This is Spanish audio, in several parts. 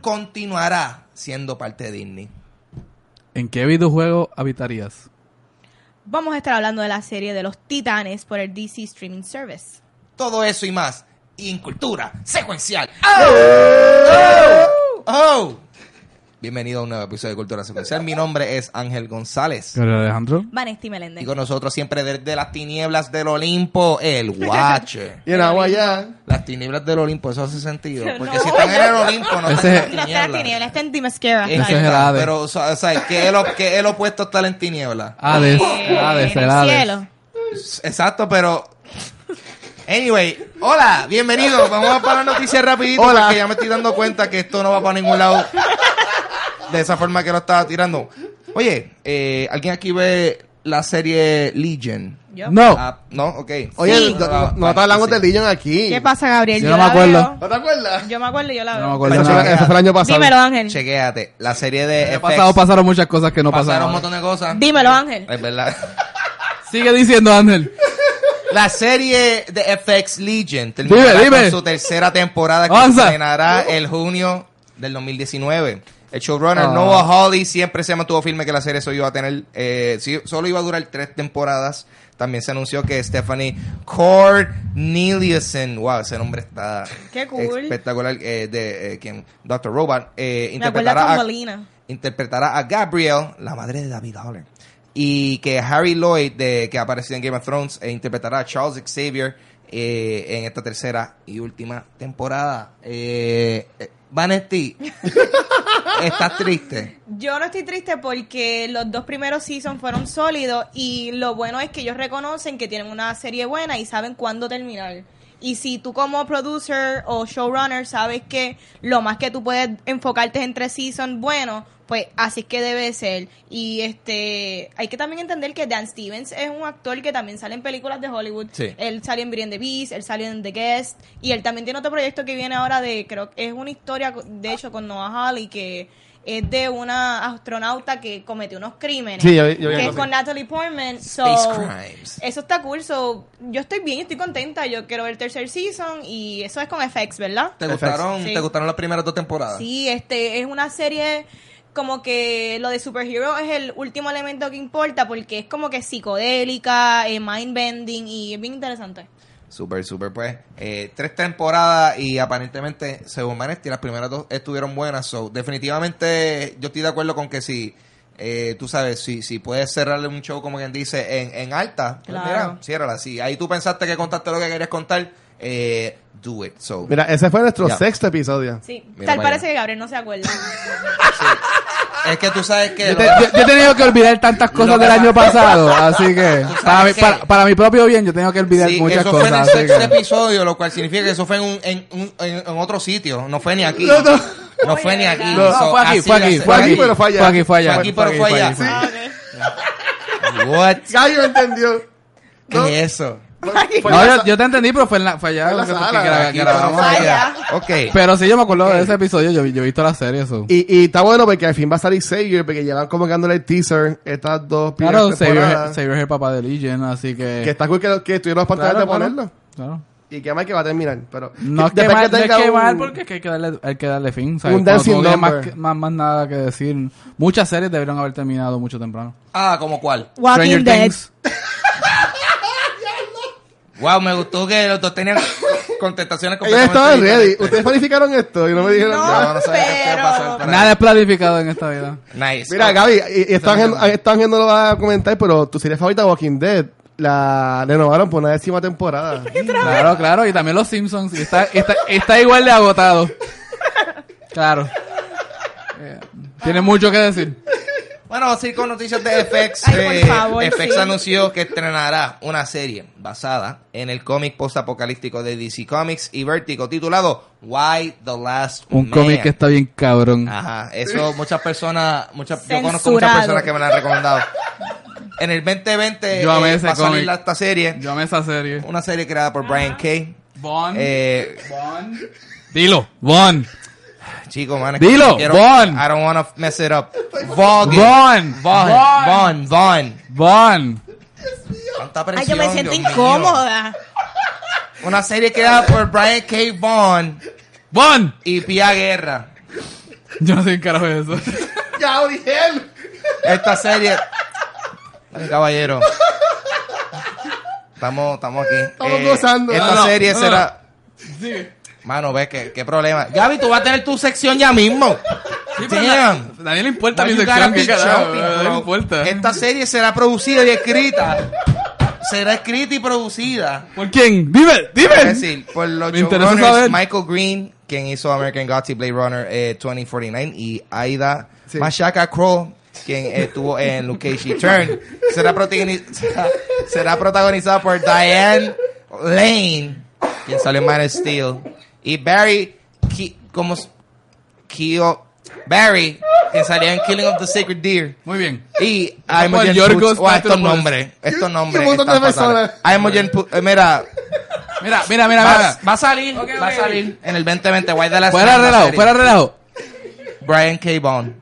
Continuará siendo parte de Disney. ¿En qué videojuego habitarías? Vamos a estar hablando de la serie de los Titanes por el DC Streaming Service. Todo eso y más. Y en cultura secuencial. ¡Oh! ¡Oh! ¡Oh! Bienvenido a un nuevo episodio de Cultura Secuencial. Mi nombre es Ángel González. ¿Pero Alejandro? Vanesti Meléndez. Y con nosotros siempre desde las tinieblas del Olimpo, el Watcher. Y en agua ya. Las tinieblas del Olimpo, eso hace sentido. Porque No. si están en el Olimpo, no están en No las está en tinieblas. tiniebla, está en el Hades. Pero, o sea, o sea, ¿qué es, lo, qué es lo opuesto a estar en tinieblas? Hades. Eh, Hades, en el el Hades. cielo. Exacto, pero... Anyway, hola, bienvenidos. Vamos a para noticias rapidito Hola. porque ya me estoy dando cuenta que esto no va para ningún lado de esa forma que lo estaba tirando. Oye, eh, ¿alguien aquí ve la serie Legion? Yo. No. Ah, no, ok. Oye, Sí. no, no- no te hablamos sí. de Legion aquí. ¿Qué pasa, Gabriel? Yo no me la acuerdo. veo. ¿No te acuerdas? Yo me acuerdo y yo la veo. No me acuerdo nada. fue, eso fue el año pasado. Dímelo, Ángel. Chequéate, la serie de El FX, pasado pasaron muchas cosas que no pasaron un pasaron. montón de cosas. Dímelo, Ángel. Es verdad. Sigue diciendo, Ángel. La serie de FX Legion terminará Dime, dime. con su tercera temporada que Avanza. se estrenará el junio del 2019. El showrunner Ah. Noah Hawley siempre se mantuvo firme que la serie solo iba a tener, eh, solo iba a durar tres temporadas. También se anunció que Stephanie Corneliusen, wow, ese nombre está Qué cool. espectacular, eh, de eh, quien Dr. Robot, eh, interpretará a, Molina. interpretará a Gabriel, la madre de David Haller. Y que Harry Lloyd, de, que ha aparecido en Game of Thrones, interpretará a Charles Xavier en esta tercera y última temporada. Eh, Vanetti, ¿estás triste? Yo no estoy triste porque los dos primeros seasons fueron sólidos y lo bueno es que ellos reconocen que tienen una serie buena y saben cuándo terminar. Y si tú como producer o showrunner sabes que lo más que tú puedes enfocarte es en tres seasons buenos, pues así es que debe ser. Y este hay que también entender que Dan Stevens es un actor que también sale en películas de Hollywood. Sí. Él salió en Beauty and the Beast, él salió en The Guest y él también tiene otro proyecto que viene ahora de creo que es una historia de hecho con Noah Hawley que es de una astronauta que cometió unos crímenes. Sí, yo- yo que es con. Natalie Portman. So, Space Crimes. Eso está cool. So, yo estoy bien, yo estoy contenta. Yo quiero ver el tercer season y eso es con FX, ¿verdad? ¿Te gustaron, Sí. ¿Te gustaron las primeras dos temporadas? Sí, este es una serie como que lo de superhero es el último elemento que importa porque es como que psicodélica, eh, mind bending y es bien interesante. Super, super, pues. eh, tres temporadas y aparentemente, según Vanesti, las primeras dos estuvieron buenas. So, definitivamente, yo estoy de acuerdo con que si, eh, tú sabes, si, si puedes cerrarle un show, como quien dice, en, en alta, pues Claro. mira, ciérrala. Si ahí tú pensaste que contaste lo que querías contar, eh, do it. So, Mira, ese fue nuestro Ya. sexto episodio. Sí, Mira tal parece que Gabriel no se acuerda. es que tú sabes que. Yo, lo- te- yo- yo he tenido que olvidar tantas cosas del año pasado, así que para mi, que- para, para mi propio bien yo tengo que olvidar Sí, muchas eso fue en el cosas. sexto que- episodio, lo cual significa que eso fue en, un, en, un- en, otro sitio, no fue ni aquí. No, no. No fue ni aquí. No, So, fue aquí, fue aquí, fue aquí, pero fue allá. fue aquí, fue allá. Fue aquí, pero fue allá. fue Ah. What? Gallo entendió. ¿Qué es eso? Fue No, yo, yo te entendí, pero fue, en la, fue allá Fue en la que, sala, que Aquí, grabamos allá. allá. Ok. Pero sí, yo me acuerdo Ok. de ese episodio, yo, yo he visto la serie, eso. Y, y está bueno porque al fin va a salir Xavier, porque llevan como que dándole el teaser estas dos Claro, Xavier. Xavier es el papá de Legion, así que... Que está cool que, que estuvieron los pantalones Claro, de claro. ponerlo. Claro. Y que más que va a terminar. Pero No es que mal, no es tenga que un- mal, porque es que hay que darle, hay que darle fin. ¿sabes? Un dancing no más, que- más, más nada que decir. Muchas series deberían haber terminado mucho temprano. Ah, ¿como cuál? Walking Stranger Dead. Things. Wow, me gustó que los dos tenían contestaciones Ellos completamente estaban ready. diferentes. Ustedes planificaron esto y no me dijeron No, nada. No, no sabía qué iba a pasar. pero- pero- Nada es planificado en esta vida. Nice. Mira, Gaby, y, y esta no lo va a comentar, pero tu serie favorita, Walking Dead, la renovaron por una décima temporada. Claro, claro. Y también los Simpsons. Y está, está, está igual de agotado. Claro. Eh, Tiene mucho que decir. Bueno, vamos a ir con noticias de FX. Ay, por Eh, favor, FX sí. anunció que estrenará una serie basada en el cómic postapocalíptico de DC Comics y Vertigo titulado Why the Last Un Man. cómic que está bien cabrón. Ajá, eso muchas personas, muchas, yo conozco muchas personas que me la han recomendado. En el 2020 Yo amé eh, ese va a salir cómic. la- esta serie, Yo amé esa serie. una serie creada por Brian Kay. Bond. Eh, Bond. Dilo. Bond. Chico, man, es que Dilo, quiero- Vaughn. I don't want to mess it up. Vaughn. Vaughn. Vaughn. Vaughn. Bond. Tanta Ay, yo me siento Dios mío. incómoda. Una serie creada por Brian K. Vaughn Bond. y Pia Guerra. Yo no sé qué carajo es eso. Ya, Oriel. Esta serie. Ay, caballero. Estamos, estamos aquí. Estamos gozando. Esta No, no, serie no, será. Sigue. Mano, ve qué, qué problema. Gaby, tú vas a tener tu sección ya mismo. Sí, pero Damn. a nadie le importa Why mi you gotta sección. be ¿Qué carajo? jumping, A nadie bro? le importa. Esta serie será producida y escrita. Será escrita y producida. ¿Por quién? Dime, Es dime. decir, por los Me interesa showrunners saber. Michael Green, quien hizo American Gods y Blade Runner eh, 2049, y Aida Sí. Mashaka Crow, quien estuvo en Luke Cage Return. Será, protagoni- será, será protagonizada por Diane Lane, quien salió en Man of Steel, y Barry, Ki- como Kio, Barry, quien salió en Killing of the Sacred Deer. Muy bien. Y por Imogen Poots. Wow, estos nombres, estos nombres. un montón de personas. Imogen Poots, eh, mira, Mira, mira, mira, Va, mira. va a salir, Ok, va a salir en el 2020. White de la Fuera relajo, fuera relajo. Brian K. Bond.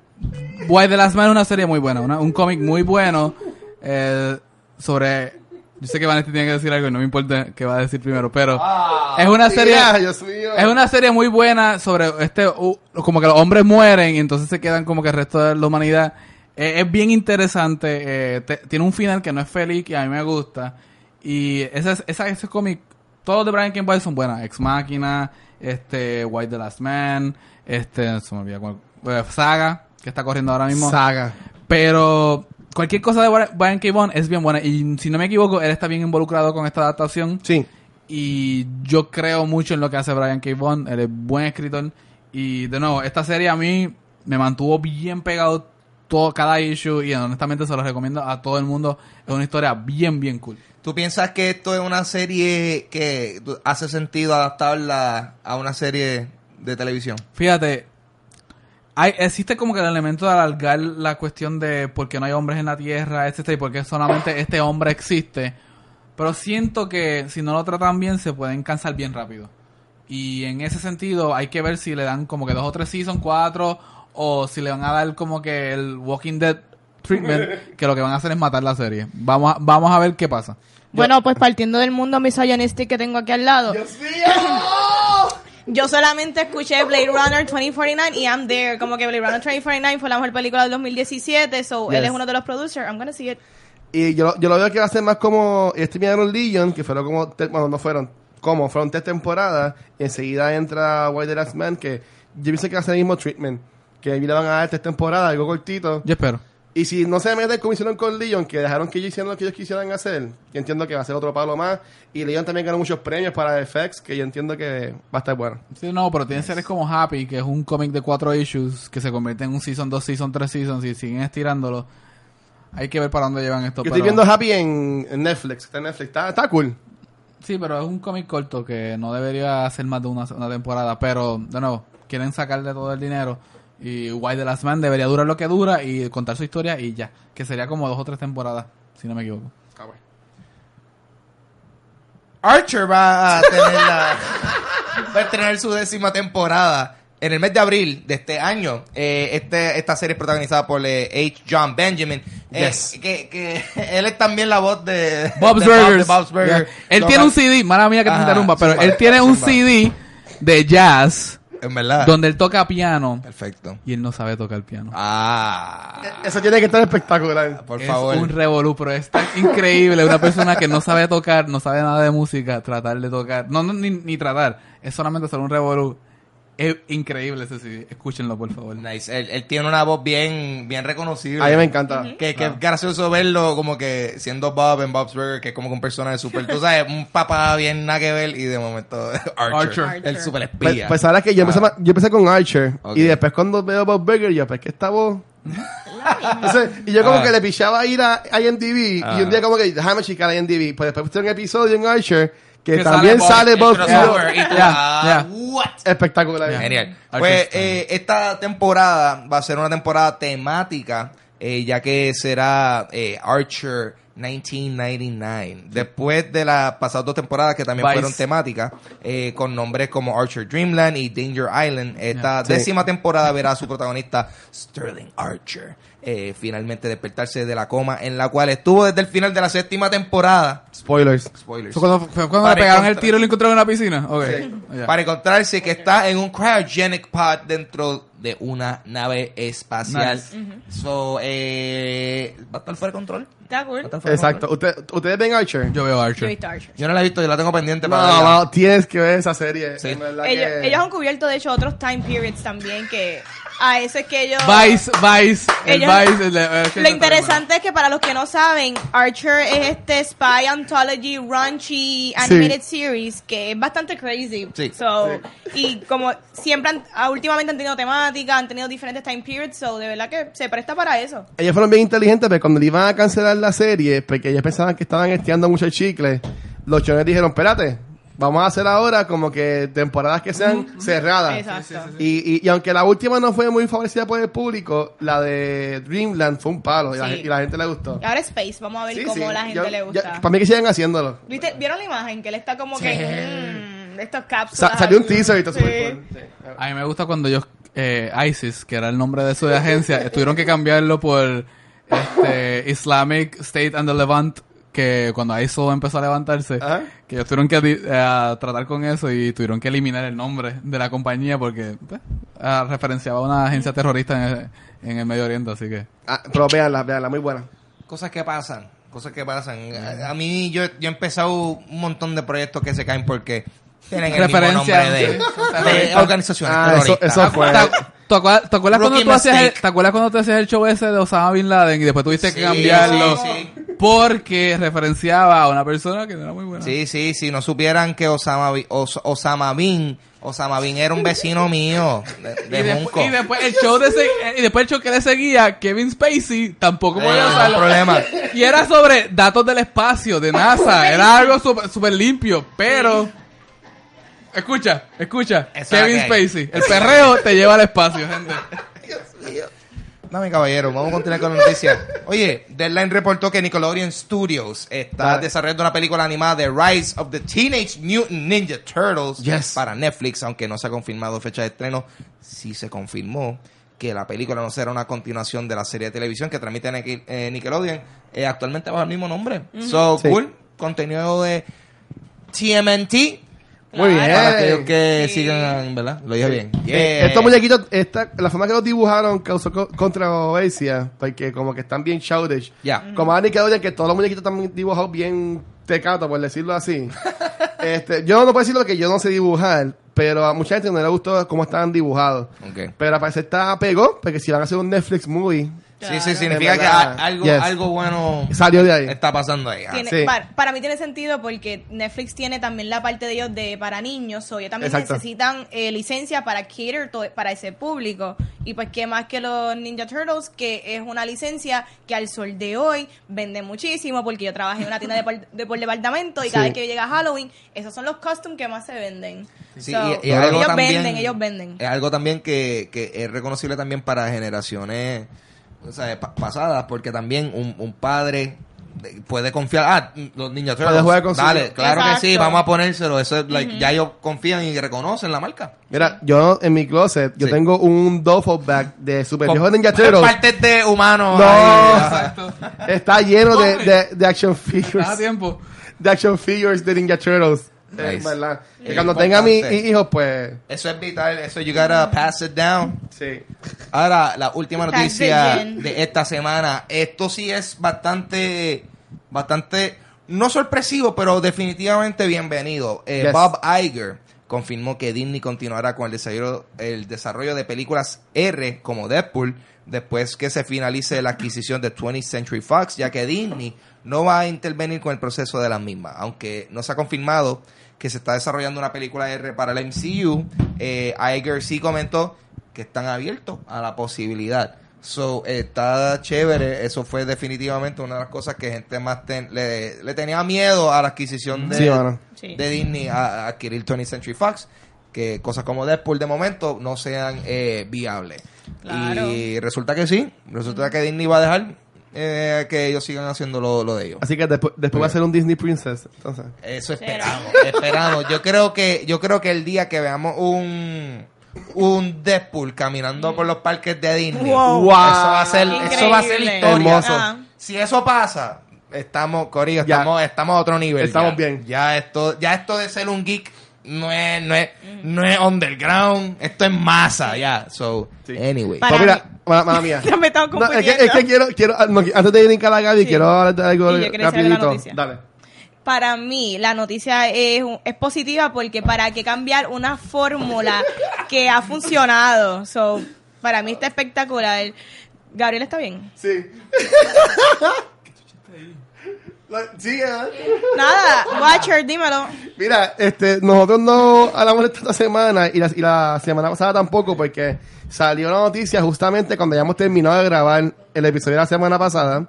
White the Last Man es una serie muy buena, una- un cómic muy bueno eh, sobre... Yo sé que Vanessa tiene que decir algo y no me importa qué va a decir primero, pero es una serie... Es una serie muy buena sobre este, uh, como que los hombres mueren y entonces se quedan como que el resto de la humanidad. Eh, es bien interesante, eh, te- tiene un final que no es feliz y a mí me gusta. Y ese, es- esa, ese cómic, todos de Brian King Boy son buenas. Ex Machina, este, White the Last Man, este, se me olvida cuál, eh, Saga, que está corriendo ahora mismo. Saga. Pero cualquier cosa de Brian- K. Vaughan es bien buena. Y si no me equivoco, él está bien involucrado con esta adaptación. Sí. Y yo creo mucho en lo que hace Brian K. Vaughan. Él es buen escritor. Y de nuevo, esta serie a mí me mantuvo bien pegado todo, cada issue. Y honestamente se lo recomiendo a todo el mundo. Es una historia bien, bien cool. ¿Tú piensas que esto es una serie que hace sentido adaptarla a una serie de televisión? Fíjate, hay, existe como que el elemento de alargar la cuestión de por qué no hay hombres en la Tierra, etcétera, y por qué solamente este hombre existe. Pero siento que si no lo tratan bien, se pueden cansar bien rápido. Y en ese sentido, hay que ver si le dan como que dos o tres seasons, cuatro, o si le van a dar como que el Walking Dead treatment, que lo que van a hacer es matar la serie. Vamos a, vamos a ver qué pasa. Bueno, pues partiendo del mundo misogynistic que tengo aquí al lado. Yo solamente escuché Blade Runner 2049 y I'm there. Como que Blade Runner 2049 fue la mejor película del 2017, so él es uno de los producers. I'm gonna see it. Y yo, yo lo veo que va a ser más como este miraron Legion, que fueron como, bueno, no fueron, como, fueron tres temporadas, y enseguida entra White the Last Man, que yo pienso que va a ser el mismo treatment, que ahí le van a dar tres temporadas, algo cortito, Yo espero. Y si no se mete como hicieron con Legion, que dejaron que ellos hicieran lo que ellos quisieran hacer, yo entiendo que va a ser otro palo más, y Legion también ganó muchos premios para FX, que yo entiendo que va a estar bueno. Sí, no, pero tienen series como Happy, que es un cómic de cuatro issues, que se convierte en un season, dos season, tres seasons, y siguen estirándolo. Hay que ver para dónde llevan esto. Yo estoy pero- viendo Happy en, en Netflix, está en Netflix, está, está cool. Sí, pero es un cómic corto que no debería hacer más de una, una temporada. Pero, de nuevo, quieren sacarle todo el dinero. Y Why the Last Man debería durar lo que dura y contar su historia y ya. Que sería como dos o tres temporadas, si no me equivoco. Archer va a tener la, va a tener su décima temporada en el mes de abril de este año. Eh, este, esta serie es protagonizada por eh, H. John Benjamin, eh, Yes. que, que él es también la voz de Bob's de Bob- Burgers. de Bob's Burgers. Él tiene un cual- CD, mala mía que te Ajá, interrumpa, pero él tiene un. CD de jazz En verdad. donde él toca piano Perfecto. y él no sabe tocar piano. Ah, Eso tiene que estar espectacular. por es favor. un revolú, pero es tan increíble una persona que no sabe tocar, no sabe nada de música, tratar de tocar, no, no ni, ni tratar, es solamente hacer un revolú. Es increíble ese CD, escúchenlo por favor. Nice. Él, él tiene una voz bien, bien reconocible. A mí me encanta. Que, que es gracioso verlo como que siendo Bob en Bob's Burger, que es como que un personaje súper, tú sabes, un papá bien nada que ver y de momento Archer, Archer. el super Pues, espía. pues ahora que yo empecé, Ah. ma- yo empecé con Archer Ok. y después cuando veo Bob Burger yo pues que esta voz Entonces, y yo como Ah. que le pichaba a ir a IMDb Ah. y un día como que déjame checar IMDb pues después puse un episodio en Archer que, Que también sale Bob, y ah, espectacular. Genial. Pues eh, esta temporada va a ser una temporada temática, eh, ya que será eh, Archer 1999. Después de las pasadas dos temporadas que también Vice. fueron temáticas, eh, con nombres como Archer Dreamland y Danger Island, esta décima temporada verá a su protagonista Sterling Archer. Eh, finalmente despertarse de la coma en la cual estuvo desde el final de la séptima temporada. spoilers Spoilers. ¿Fue cuando, fue cuando le pegaron el tiro y lo encontraron en la piscina? Ok. Ya. para encontrarse que está en un cryogenic pod dentro de una nave espacial. Nice. So, eh, va a estar fuera de control. Está cool. Exacto. Usted- ¿Ustedes ven Archer? Yo veo Yo he Archer. visto Archer. Yo no la he visto, yo la tengo pendiente No, para verla. no, tienes que ver esa serie. Sí. que- ellos han cubierto, de hecho, otros time periods también que a eso es que ellos... Vice, Vice, el Ellos- Vice. el el Lo interesante es que para los que no saben, Archer es este spy anthology raunchy animated series que es bastante crazy. Sí. So, Y como siempre, han- ah, últimamente han tenido temática, han tenido diferentes time periods, so de verdad que se presta para eso. Ellos fueron bien inteligentes, pero cuando le iban a cancelar la serie, porque ellos pensaban que estaban estiando mucho el chicle, los chones dijeron, espérate, vamos a hacer ahora como que temporadas que sean cerradas. Exacto. Y, y, y aunque la última no fue muy favorecida por el público, la de Dreamland fue un palo y, la, Sí. y la gente le gustó. Y ahora Space, vamos a ver Sí, cómo sí. la gente Yo- le yo- gusta. para mí que sigan haciéndolo. ¿Viste? ¿Vieron la imagen? Que él está como Sí. que... Mmm, estos cápsulas. Sa- salió un teaser y todo Sí. Sí. A mí me gusta cuando ellos, eh, ISIS, que era el nombre de su agencia, tuvieron que cambiarlo por este, Islamic State and the Levant, que cuando ISIL empezó a levantarse, Ajá. que ellos tuvieron que eh, tratar con eso y tuvieron que eliminar el nombre de la compañía porque pues, ah, referenciaba a una agencia terrorista en el, en el Medio Oriente, así que... Ah, pero véanla, véanla, muy buena. Cosas que pasan, cosas que pasan. A, a mí, yo, yo he empezado un montón de proyectos que se caen porque tienen el mismo Referencia. nombre de, de organizaciones Ah, eso- terroristas. eso fue. ¿Te, acuerdas, te acuerdas cuando tú hacías el. ¿Te acuerdas cuando tú hacías el show ese de Osama Bin Laden y después tuviste que cambiarlo sí, sí. Porque referenciaba a una persona que no era muy buena? Sí, sí, si no supieran que Osama, Os- Osama Bin, Osama Bin era un vecino mío de, de y, Junco. y después el show de eh, y después el show que le seguía Kevin Spacey tampoco Eh, podía no usarlo problema. y era sobre datos del espacio de NASA era algo súper super limpio pero escucha escucha Eso Kevin. Spacey el perreo te lleva al espacio gente Dame, caballero, vamos a continuar con la noticia. Oye, Deadline reportó que Nickelodeon Studios está Dale. desarrollando una película animada de Rise of the Teenage Mutant Ninja Turtles Yes. para Netflix, aunque no se ha confirmado fecha de estreno. Sí se confirmó que la película no será una continuación de la serie de televisión que transmite eh, Nickelodeon, eh, actualmente bajo el mismo nombre. So, Sí. cool. Contenido de TMNT. Muy bien. Para aquellos que Sí. sigan, ¿verdad? Lo dije bien. Yeah. Estos muñequitos, esta, la forma que los dibujaron causó co- controversia, porque como que están bien childish. Ya. Como a Nickelodeon, que todos los muñequitos están dibujados bien tecatos, por decirlo así. este, yo no puedo decirlo que yo no sé dibujar, pero a mucha gente no le gustó cómo estaban dibujados. Ok. Pero al parecer está pegó, porque si van a hacer un Netflix movie, Claro. sí, significa que algo, Yes. algo bueno salió de ahí. está pasando ahí. ah. Tiene- Sí. para, para mí tiene sentido porque Netflix tiene también la parte de ellos de para niños, o ellos también Exacto. necesitan eh, licencia para cater to- para ese público. Y pues qué más que los Ninja Turtles, que es una licencia que al sol de hoy vende muchísimo porque yo trabajé en una tienda de por, de por departamento y cada Sí. vez que llega Halloween, esos son los costumes que más se venden. Sí, So, y- y algo ellos también- venden, ellos venden. Es algo también que, que es reconocible también para generaciones o sea, pa- pasadas, porque también un, un padre de- puede confiar. Ah, los niños Puede jugar con su- Dale, claro que sí, vamos a ponérselo. Eso es, like, Ya ellos confían y reconocen la marca. Mira, yo en mi closet, yo Sí. tengo un duffel bag de Super Con- Ninja Turtles. Partes de humanos. No. ahí, exacto Está lleno de, de, de action figures. Estás a tiempo de action figures de Ninja Turtles. Nice. Eh, ¿verdad? Es Y cuando tenga mis hijos, pues. Eso es vital. Eso you gotta pass it down. Sí. Ahora, la última noticia de esta semana. Esto sí es bastante, bastante, no sorpresivo, pero definitivamente bienvenido. Eh, Yes. Bob Iger confirmó que Disney continuará con el desarrollo, el desarrollo de películas R como Deadpool después que se finalice la adquisición de 20th Century Fox, ya que Disney no va a intervenir con el proceso de las mismas. Aunque no se ha confirmado que se está desarrollando una película R para el MCU, eh, Iger sí comentó que están abiertos a la posibilidad. So, está chévere. Eso fue definitivamente una de las cosas que gente más ten- le, le tenía miedo a la adquisición de, Sí, mano. Sí. de Disney a, a adquirir 20th Century Fox. Que cosas como Deadpool de momento no sean eh, viables. Claro. Y resulta que sí. Resulta que Disney va a dejar eh, que ellos sigan haciendo lo, lo de ellos. Así que después, después va a ser un Disney Princess. Entonces. Eso esperamos, esperamos. Yo creo que, yo creo que el día que veamos un un Deadpool caminando por los parques de Disney, Wow. eso va a ser, eso va a ser historia. Hermoso. Si eso pasa, estamos, Corillo, Ya. estamos, estamos a otro nivel. Estamos ya. bien. Ya esto, ya esto de ser un geek no es, no es, no es underground, esto es masa, ya. So, Sí. anyway. Para Pues mira, mí- ma- mala mía. Ya me estaba No, es, que, es que quiero, quiero ah, no, antes de ir a la Gaby, Sí. quiero hablar de algo rapidito. Dale. Para mí, la noticia es, es positiva porque para qué cambiar una fórmula que ha funcionado. So, para mí está espectacular. Gabriel está bien. Sí. ¿eh? Nada, Watcher, dímelo. Mira, este, nosotros no hablamos esta semana y la, y la semana pasada tampoco porque salió la noticia justamente cuando ya hemos terminado de grabar el episodio de la semana pasada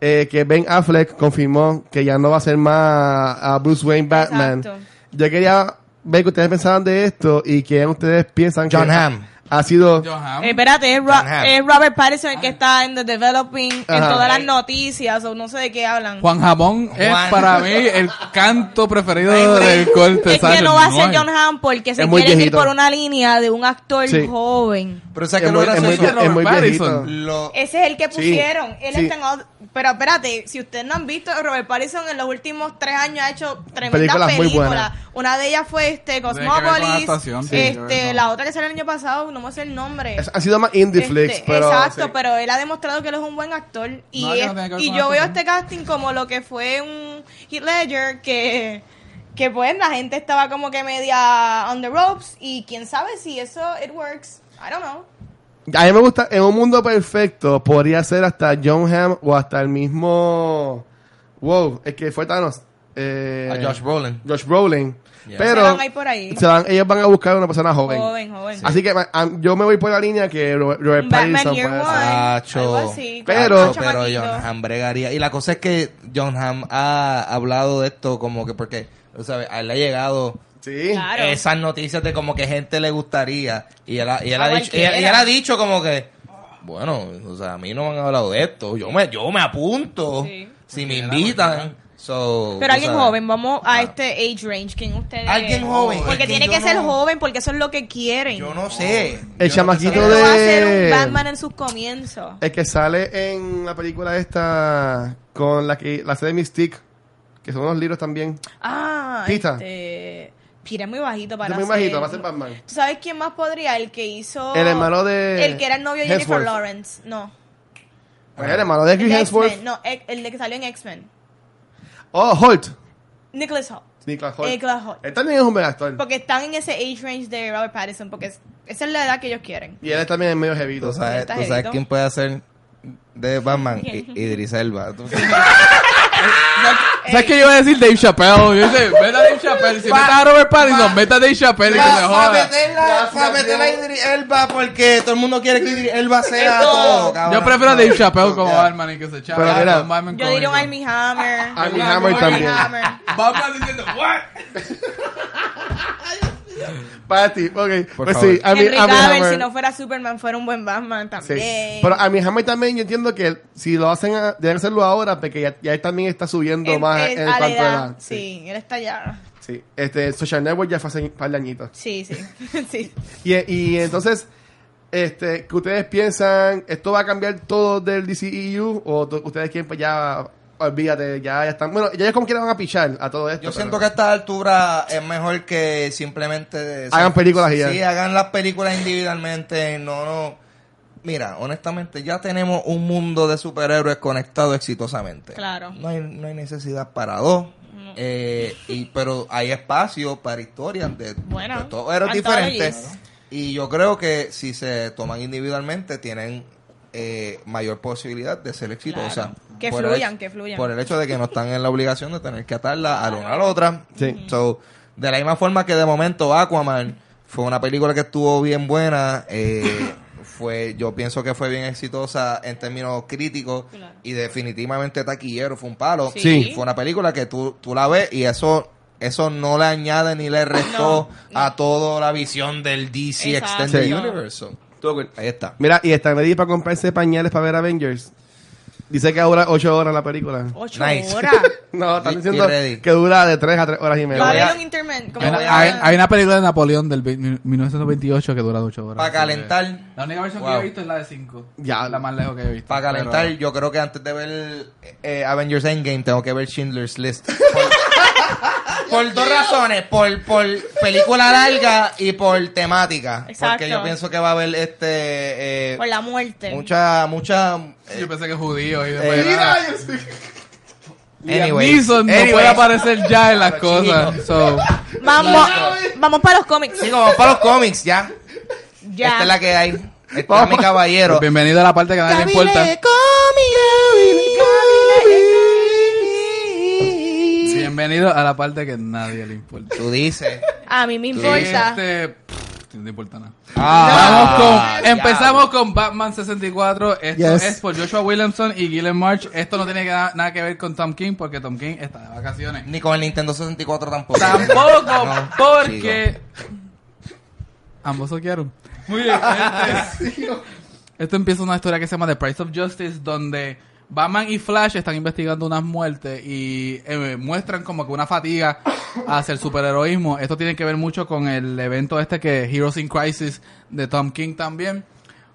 eh, que Ben Affleck confirmó que ya no va a ser más a Bruce Wayne Batman. Exacto. Yo quería ver qué ustedes pensaban de esto y quién ustedes piensan John que Hamm. Ha sido... Eh, espérate, es, Ro- Robert Pattinson el que está en The Developing, en todas las noticias, o no sé de qué hablan. Juan Jamón es Juan. para mí el canto preferido Ay, del corte. es que no va a ser John Hamm porque se quieren ir por una línea de un actor Sí. joven. Pero ¿sabes Es qué es lo muy- es muy- es muy Robert viejito. Pattinson. Lo- Ese es el que Sí, pusieron. Él sí. está en otro- Pero espérate, si ustedes no han visto, Robert Pattinson en los últimos tres años ha hecho tremendas Películas muy películas. buenas. Una de ellas fue este que Cosmopolis. que este, la otra que salió el año pasado, no me sé el nombre. Es- Ha sido más indie Este, flicks, pero... exacto, sí. pero él ha demostrado que él es un buen actor. Y, No, no y yo veo este casting como lo que fue un Heath Ledger que, que pues la gente estaba como que media on the ropes y quién sabe si eso it works. I don't know. A mí me gusta, en un mundo perfecto, podría ser hasta John Hamm o hasta el mismo. Wow, es que fue Thanos. Eh, A Josh Brolin. Josh Brolin. Yeah. Pero Se van ahí por ahí. se van- ellos van a buscar una persona joven. Joven, joven. Así que yo me voy por la línea que Robert, Robert Pattinson puede ser. Así, Pero- pero. John Hamm bregaría. Y la cosa es que John Hamm ha hablado de esto como que porque, sabes, a él le ha llegado Sí. Claro. esas noticias de como que gente le gustaría. Y él ha, y él A ha dicho, y él, cualquiera. y él ha dicho como que, bueno, o sea, a mí no me han hablado de esto. Yo me, yo me apunto Sí. si me invitan. So, Pero alguien sabes. joven, vamos a Ah. este age range. ¿Quién ustedes? Alguien joven, Porque es que tiene que ser no- joven, porque eso es lo que quieren. Yo no sé. El Yo chamaquito no va a ser de- un Batman en sus comienzos. El que sale en la película esta con la que la serie Mystique, que son unos libros también. Ah, Pita. este... Pita es muy bajito para Es muy ser- bajito, va a ser Batman. ¿Tú sabes quién más podría? El que hizo... El hermano de El que era el novio de Jennifer. Lawrence. No. El hermano de El Chris de Hemsworth. No, el, el de que salió en X-Men. Oh, Holt. Nicholas Hoult. Nicholas Holt. Nicholas Hoult. Él también es un buen actor. Porque están en ese age range de Robert Pattinson, porque es- esa es la edad que ellos quieren. Y él también es medio jevito. Tú sabes, tú quién puede hacer de Batman? Idris Elba. ¿Sabes qué yo iba a decir? Dave Chappelle. Yo dice, vete a Dave Chappelle. Si metes a Robert Pattinson, vete a Dave Chappelle y que se Para joda. meterla, pa' meterla a Idris Elba porque todo el mundo quiere que Idris Elba sea todo. Yo prefiero a Dave Chappelle como. Batman y que se chave. Pero mira, con Batman Yo diría un. Armie Hammer. Armie Hammer también. Batman diciendo, what? Para ti, ok. Por pues favor. sí, a mí, Henry a mí Cavill, Hammer. si no fuera Superman, fuera un buen Batman Sí. también. Pero a mi Hammer también yo entiendo que si lo hacen, a- deben hacerlo ahora porque ya, ya él también está subiendo En- más en- en a la cuanto a edad, edad. Sí, él está ya. Sí. Este, Social Network ya fue hace un par de añitos. Sí, sí. sí. Y, y entonces, este, ¿qué ustedes piensan? ¿Esto va a cambiar todo del DCEU? ¿O to- ustedes quieren pues ya, olvídate, ya, ya están? Bueno, ya es como que le van a pichar a todo esto. Yo pero- siento que a esta altura es mejor que simplemente... Hagan películas y ya. Sí, hagan las películas individualmente, no, no... Mira, honestamente, ya tenemos un mundo de superhéroes conectado exitosamente. Claro. No hay, no hay necesidad para dos. Eh, y, pero hay espacio para historias de, Bueno, de todos héroes diferentes. Y yo creo que si se toman individualmente, tienen eh, mayor posibilidad de ser exitosas. Claro. Que Por el fluyan, hecho- que fluyan. Por el hecho de que no están en la obligación de tener que atarla a la una a la otra. Sí. So, de la misma forma que de momento Aquaman fue una película que estuvo bien buena, eh, fue, yo pienso que fue bien exitosa en términos críticos Claro. y definitivamente taquillero, fue un palo. Sí. Fue una película que tú, tú la ves y eso eso no le añade ni le restó No, no. a toda la visión del DC Exacto. Extended Sí. Universe. Ahí está. Mira, y están ready para comprarse pañales para ver Avengers. Dice que dura 8 horas la película. Ocho Nice. horas. No, están Y- diciendo ready. que dura de 3 a 3 horas y media. había un intermen. Como Hay, voy una- a- hay- hay una película de Napoleón del ve- 1928 que dura 8 horas. Para calentar. La única versión que yo he visto es la de 5. Ya. La más lejos que he visto. Para calentar, Pero- yo creo que antes de ver eh, Avengers Endgame tengo que ver Schindler's List. por dos razones, por, por película larga y por temática. Exacto. Porque yo pienso que va a haber este eh, Por la muerte. mucha, mucha Yo pensé que judío y Eh, después Mira, nada. yo sí. Anyway. Neeson no Anyway. puede aparecer ya en las cosas. So, Vamos, vamos para los cómics. Sí, como para los cómics, ya. Ya. Esta es la que hay. Está Vamos. mi caballero. pues bienvenido a la parte que nadie le importa. Bienvenido a la parte que a nadie le importa. Tú dices. A mí me importa. Este, pff, no importa nada. Ah, Vamos con, diablo. empezamos con Batman 64. Esto Yes. es por Joshua Williamson y Gillen March. Esto no tiene que nada que ver con Tom King porque Tom King está de vacaciones. Ni con el Nintendo 64 tampoco. Tampoco No, porque ambos soquearon. Muy bien. este- esto empieza una historia que se llama The Price of Justice donde Batman y Flash están investigando unas muertes y eh, muestran como que una fatiga hacia el superheroísmo. Esto tiene que ver mucho con el evento este que Heroes in Crisis de Tom King también.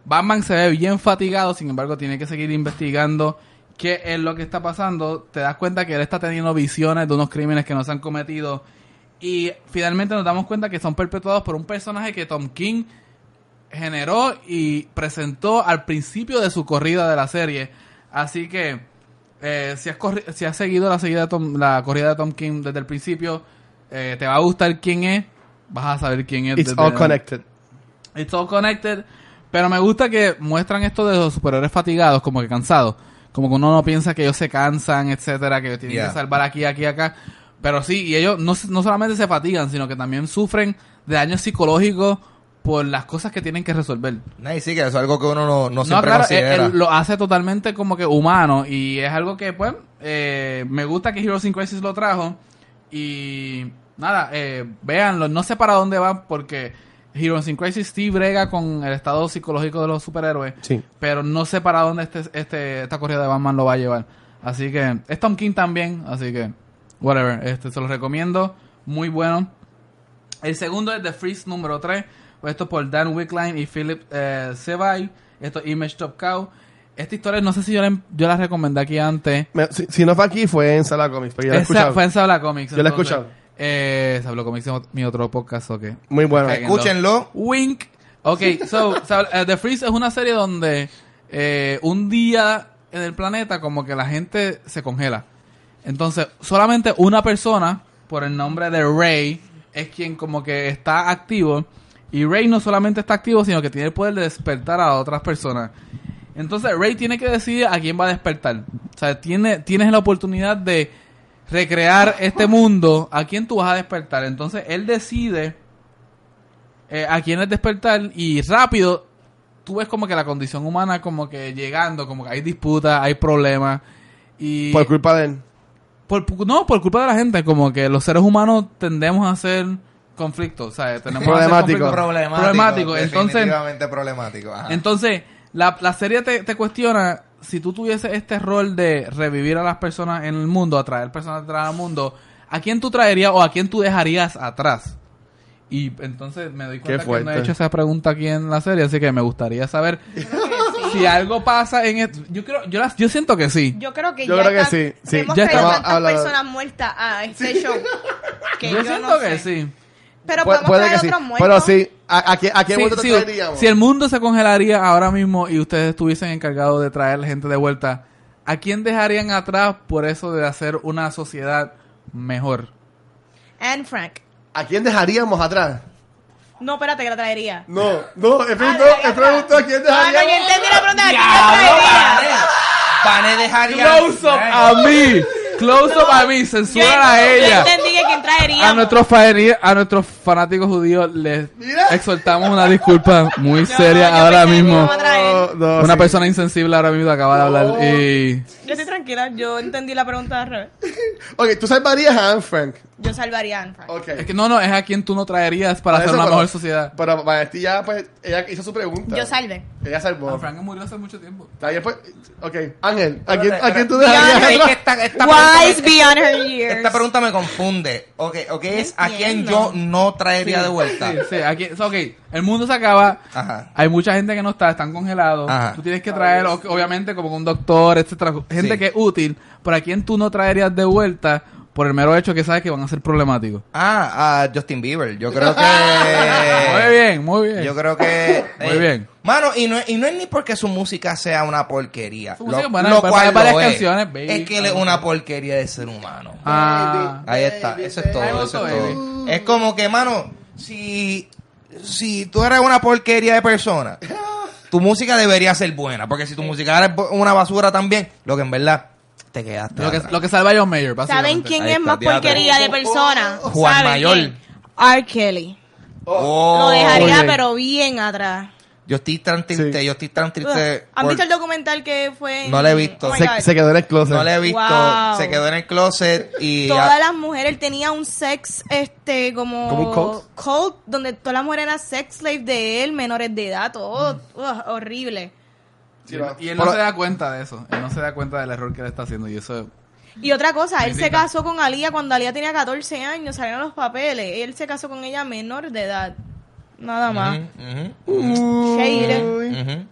Batman se ve bien fatigado, sin embargo tiene que seguir investigando qué es lo que está pasando. Te das cuenta que él está teniendo visiones de unos crímenes que no se han cometido. Y finalmente nos damos cuenta que son perpetuados por un personaje que Tom King generó y presentó al principio de su corrida de la serie. Así que eh, si, has si has seguido la, seguida de Tom- la corrida de Tom King desde el principio, eh, te va a gustar quién es, vas a saber quién es. It's desde all la- connected. It's all connected. Pero me gusta que muestran esto de los superiores fatigados, como que cansados. Como que uno no piensa que ellos se cansan, etcétera, que tienen Yeah. que salvar aquí, aquí, acá. Pero sí, y ellos no, no solamente se fatigan, sino que también sufren de daños psicológicos por las cosas que tienen que resolver. Y sí, que eso es algo que uno no, no No, siempre claro, considera. él- él lo hace totalmente como que humano y es algo que, pues, eh, me gusta que Heroes in Crisis lo trajo y nada, eh, véanlo, no sé para dónde va porque Heroes in Crisis sí brega con el estado psicológico de los superhéroes, Sí. pero no sé para dónde este, este, esta corrida de Batman lo va a llevar. Así que, es Tom King también, así que, whatever, este se los recomiendo, muy bueno. El segundo es The Freeze número 3. Esto por Dan Wickline y Philip eh, Sevay. Esto es Image Top Cow. Esta historia, no sé si yo la, yo la recomendé aquí antes. Me- si, si no fue aquí, fue en Sala Comics. Porque yo la Esa fue en Sabla Comics. Yo la he escuchado. Eh, Sabla Comics es mi otro podcast, ok. Muy bueno. Escúchenlo. Wink. Ok, so, eh, The Freeze es una serie donde eh, un día en el planeta como que la gente se congela. Entonces, solamente una persona, por el nombre de Ray, es quien como que está activo. Y Ray no solamente está activo, sino que tiene el poder de despertar a otras personas. Entonces, Ray tiene que decidir a quién va a despertar. O sea, tiene, tienes la oportunidad de recrear este mundo, a quién tú vas a despertar. Entonces, él decide eh, a quién es despertar y rápido tú ves como que la condición humana como que llegando, como que hay disputas, hay problemas y Por culpa de él. por- no, por culpa de la gente, como que los seres humanos tendemos a hacer conflictos, o sea, tenemos Problemático. conflictos Problemático. problemáticos. Entonces, definitivamente problemático. Ajá. entonces, la, la serie te, te cuestiona si tú tuvieses este rol de revivir a las personas en el mundo, atraer personas atrás al mundo, ¿a quién tú traerías o a quién tú dejarías atrás? Y entonces me doy cuenta que no he hecho esa pregunta aquí en la serie, así que me gustaría saber si algo pasa en esto. Yo creo, yo, las- yo siento que sí. Yo creo que Yo ya creo que sí, sí. hemos Ya traído tantas hablando- personas muertas a este show. que Yo, yo, siento no que sé. sí. Pero Pu- podemos traer otros muertos. Pero sí, ¿a, a, quién- a quién Sí, muerto te sí, traeríamos? si el mundo se congelaría ahora mismo y ustedes estuviesen encargados de traer gente de vuelta, ¿a quién dejarían atrás por eso de hacer una sociedad mejor? Anne Frank. ¿A quién dejaríamos atrás? No, espérate, que la traería. No, no, Ah, he preguntado a quién Ah, no, yo entendí la pregunta. ¿a quién la traería? Pane dejaría. Close up a mí, close up a mí, censura a Yo ella. entendí que quién traería. A nuestros, a nuestros fanáticos judíos les exhortamos una disculpa muy No, seria yo ahora mismo. No, Una sí. persona insensible ahora mismo acaba de hablar y... Yo estoy tranquila, yo entendí la pregunta al revés. Ok, tú salvarías a Anne Frank. Yo salvaría a Anne Frank. Ok. Es que no, no, es a quien tú no traerías para hacer eso, una pero- mejor sociedad. Pero Vanesti ya, pues, ella hizo su pregunta. Yo salvé. Ella salvó. Ah, Frank murió hace mucho tiempo. Está bien, pues, ok. Ángel, ¿a quién, Espérate, ¿a quién tú dejarías Es que atrás? esta, esta pregunta Me- beyond her years. esta pregunta me confunde. Ok, ok, es a entiendo. yo no traería de vuelta. Sí, sí, aquí, so, ok, el mundo se acaba, Ajá. hay mucha gente que no está, están congelados, Ajá. tú tienes que traer, obviamente, como un doctor, etcétera, gente Sí. que es útil, pero a quien tú no traerías de vuelta por el mero hecho que sabes que van a ser problemáticos. Ah, a Justin Bieber. Yo creo que. muy bien, muy bien. Yo creo que. Muy bien. Mano, y no, y no es ni porque su música sea una porquería. Su Lo, música cual varias lo es. canciones, baby. Es que él es una porquería de ser humano. Ah, Ahí está, eso es todo, eso es todo. Es como que, mano, si, si tú eres una porquería de persona, tu música debería ser buena, porque si tu música es una basura también, lo que en verdad te quedaste lo, que, atrás. lo que salva a John Mayer, ¿Saben quién Ahí es está, más diablo. porquería de persona? Juan ¿Saben Mayor. quién? R. Kelly. Oh, Lo dejaría, oye. pero bien atrás. Yo estoy tan triste, Sí. yo estoy tan triste. ¿Han por- visto el documental que fue? en- No lo he visto. Oh my Se, God. se quedó en el closet. No le he visto, Wow. se quedó en el closet y... Todas las mujeres, él tenía un sex, este, como... ¿Como un cult? donde todas las mujeres eran sex slave de él, menores de edad, Mm. todo ugh, horrible. Sí, no. Y él no Pero- se da cuenta de eso. Él no se da cuenta del error que él está haciendo. Y eso. Y otra cosa, él se casó con Alía cuando Alía tenía 14 años, salieron los papeles. Él se casó con ella menor de edad. Nada más. Ujú.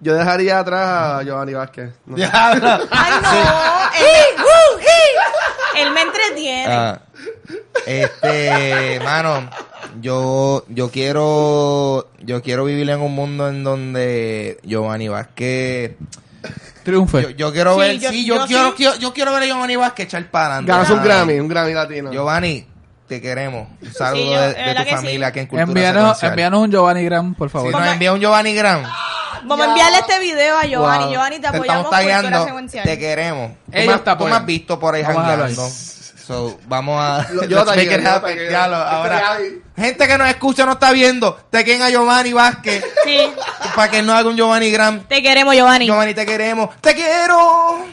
Yo dejaría atrás a Giovanni Vázquez. No. Ay, no. él, me, él me entretiene. Ah, este, mano, yo, yo quiero, yo quiero vivir en un mundo en donde Giovanni Vázquez, Triunfe. yo, yo quiero Sí, ver, yo- sí, yo, yo quiero, sí. quiero- yo quiero ver a Giovanni Vázquez echar para adelante. Ganas un Grammy, un Grammy latino. Giovanni, te queremos. Un saludo Sí, yo- de, de tu que sí. familia aquí en Cultura envíanos, envíanos un Giovanni Graham, por Si favor. nos envía un Giovanni Graham, Vamos a enviarle este video a Giovanni. Wow. Giovanni, te te apoyamos estamos por Cultura tagueando, Secuencial. te queremos. Tú Ellos me- te Tú me apoyan. has visto por ahí jangueando. So, vamos a... Yo let's make it happen. ahora, gente que nos escucha no está viendo, te queden a Giovanni Vázquez Sí, para que no haga un Giovanni Graham. te queremos, Giovanni. Giovanni, te queremos. ¡Te quiero!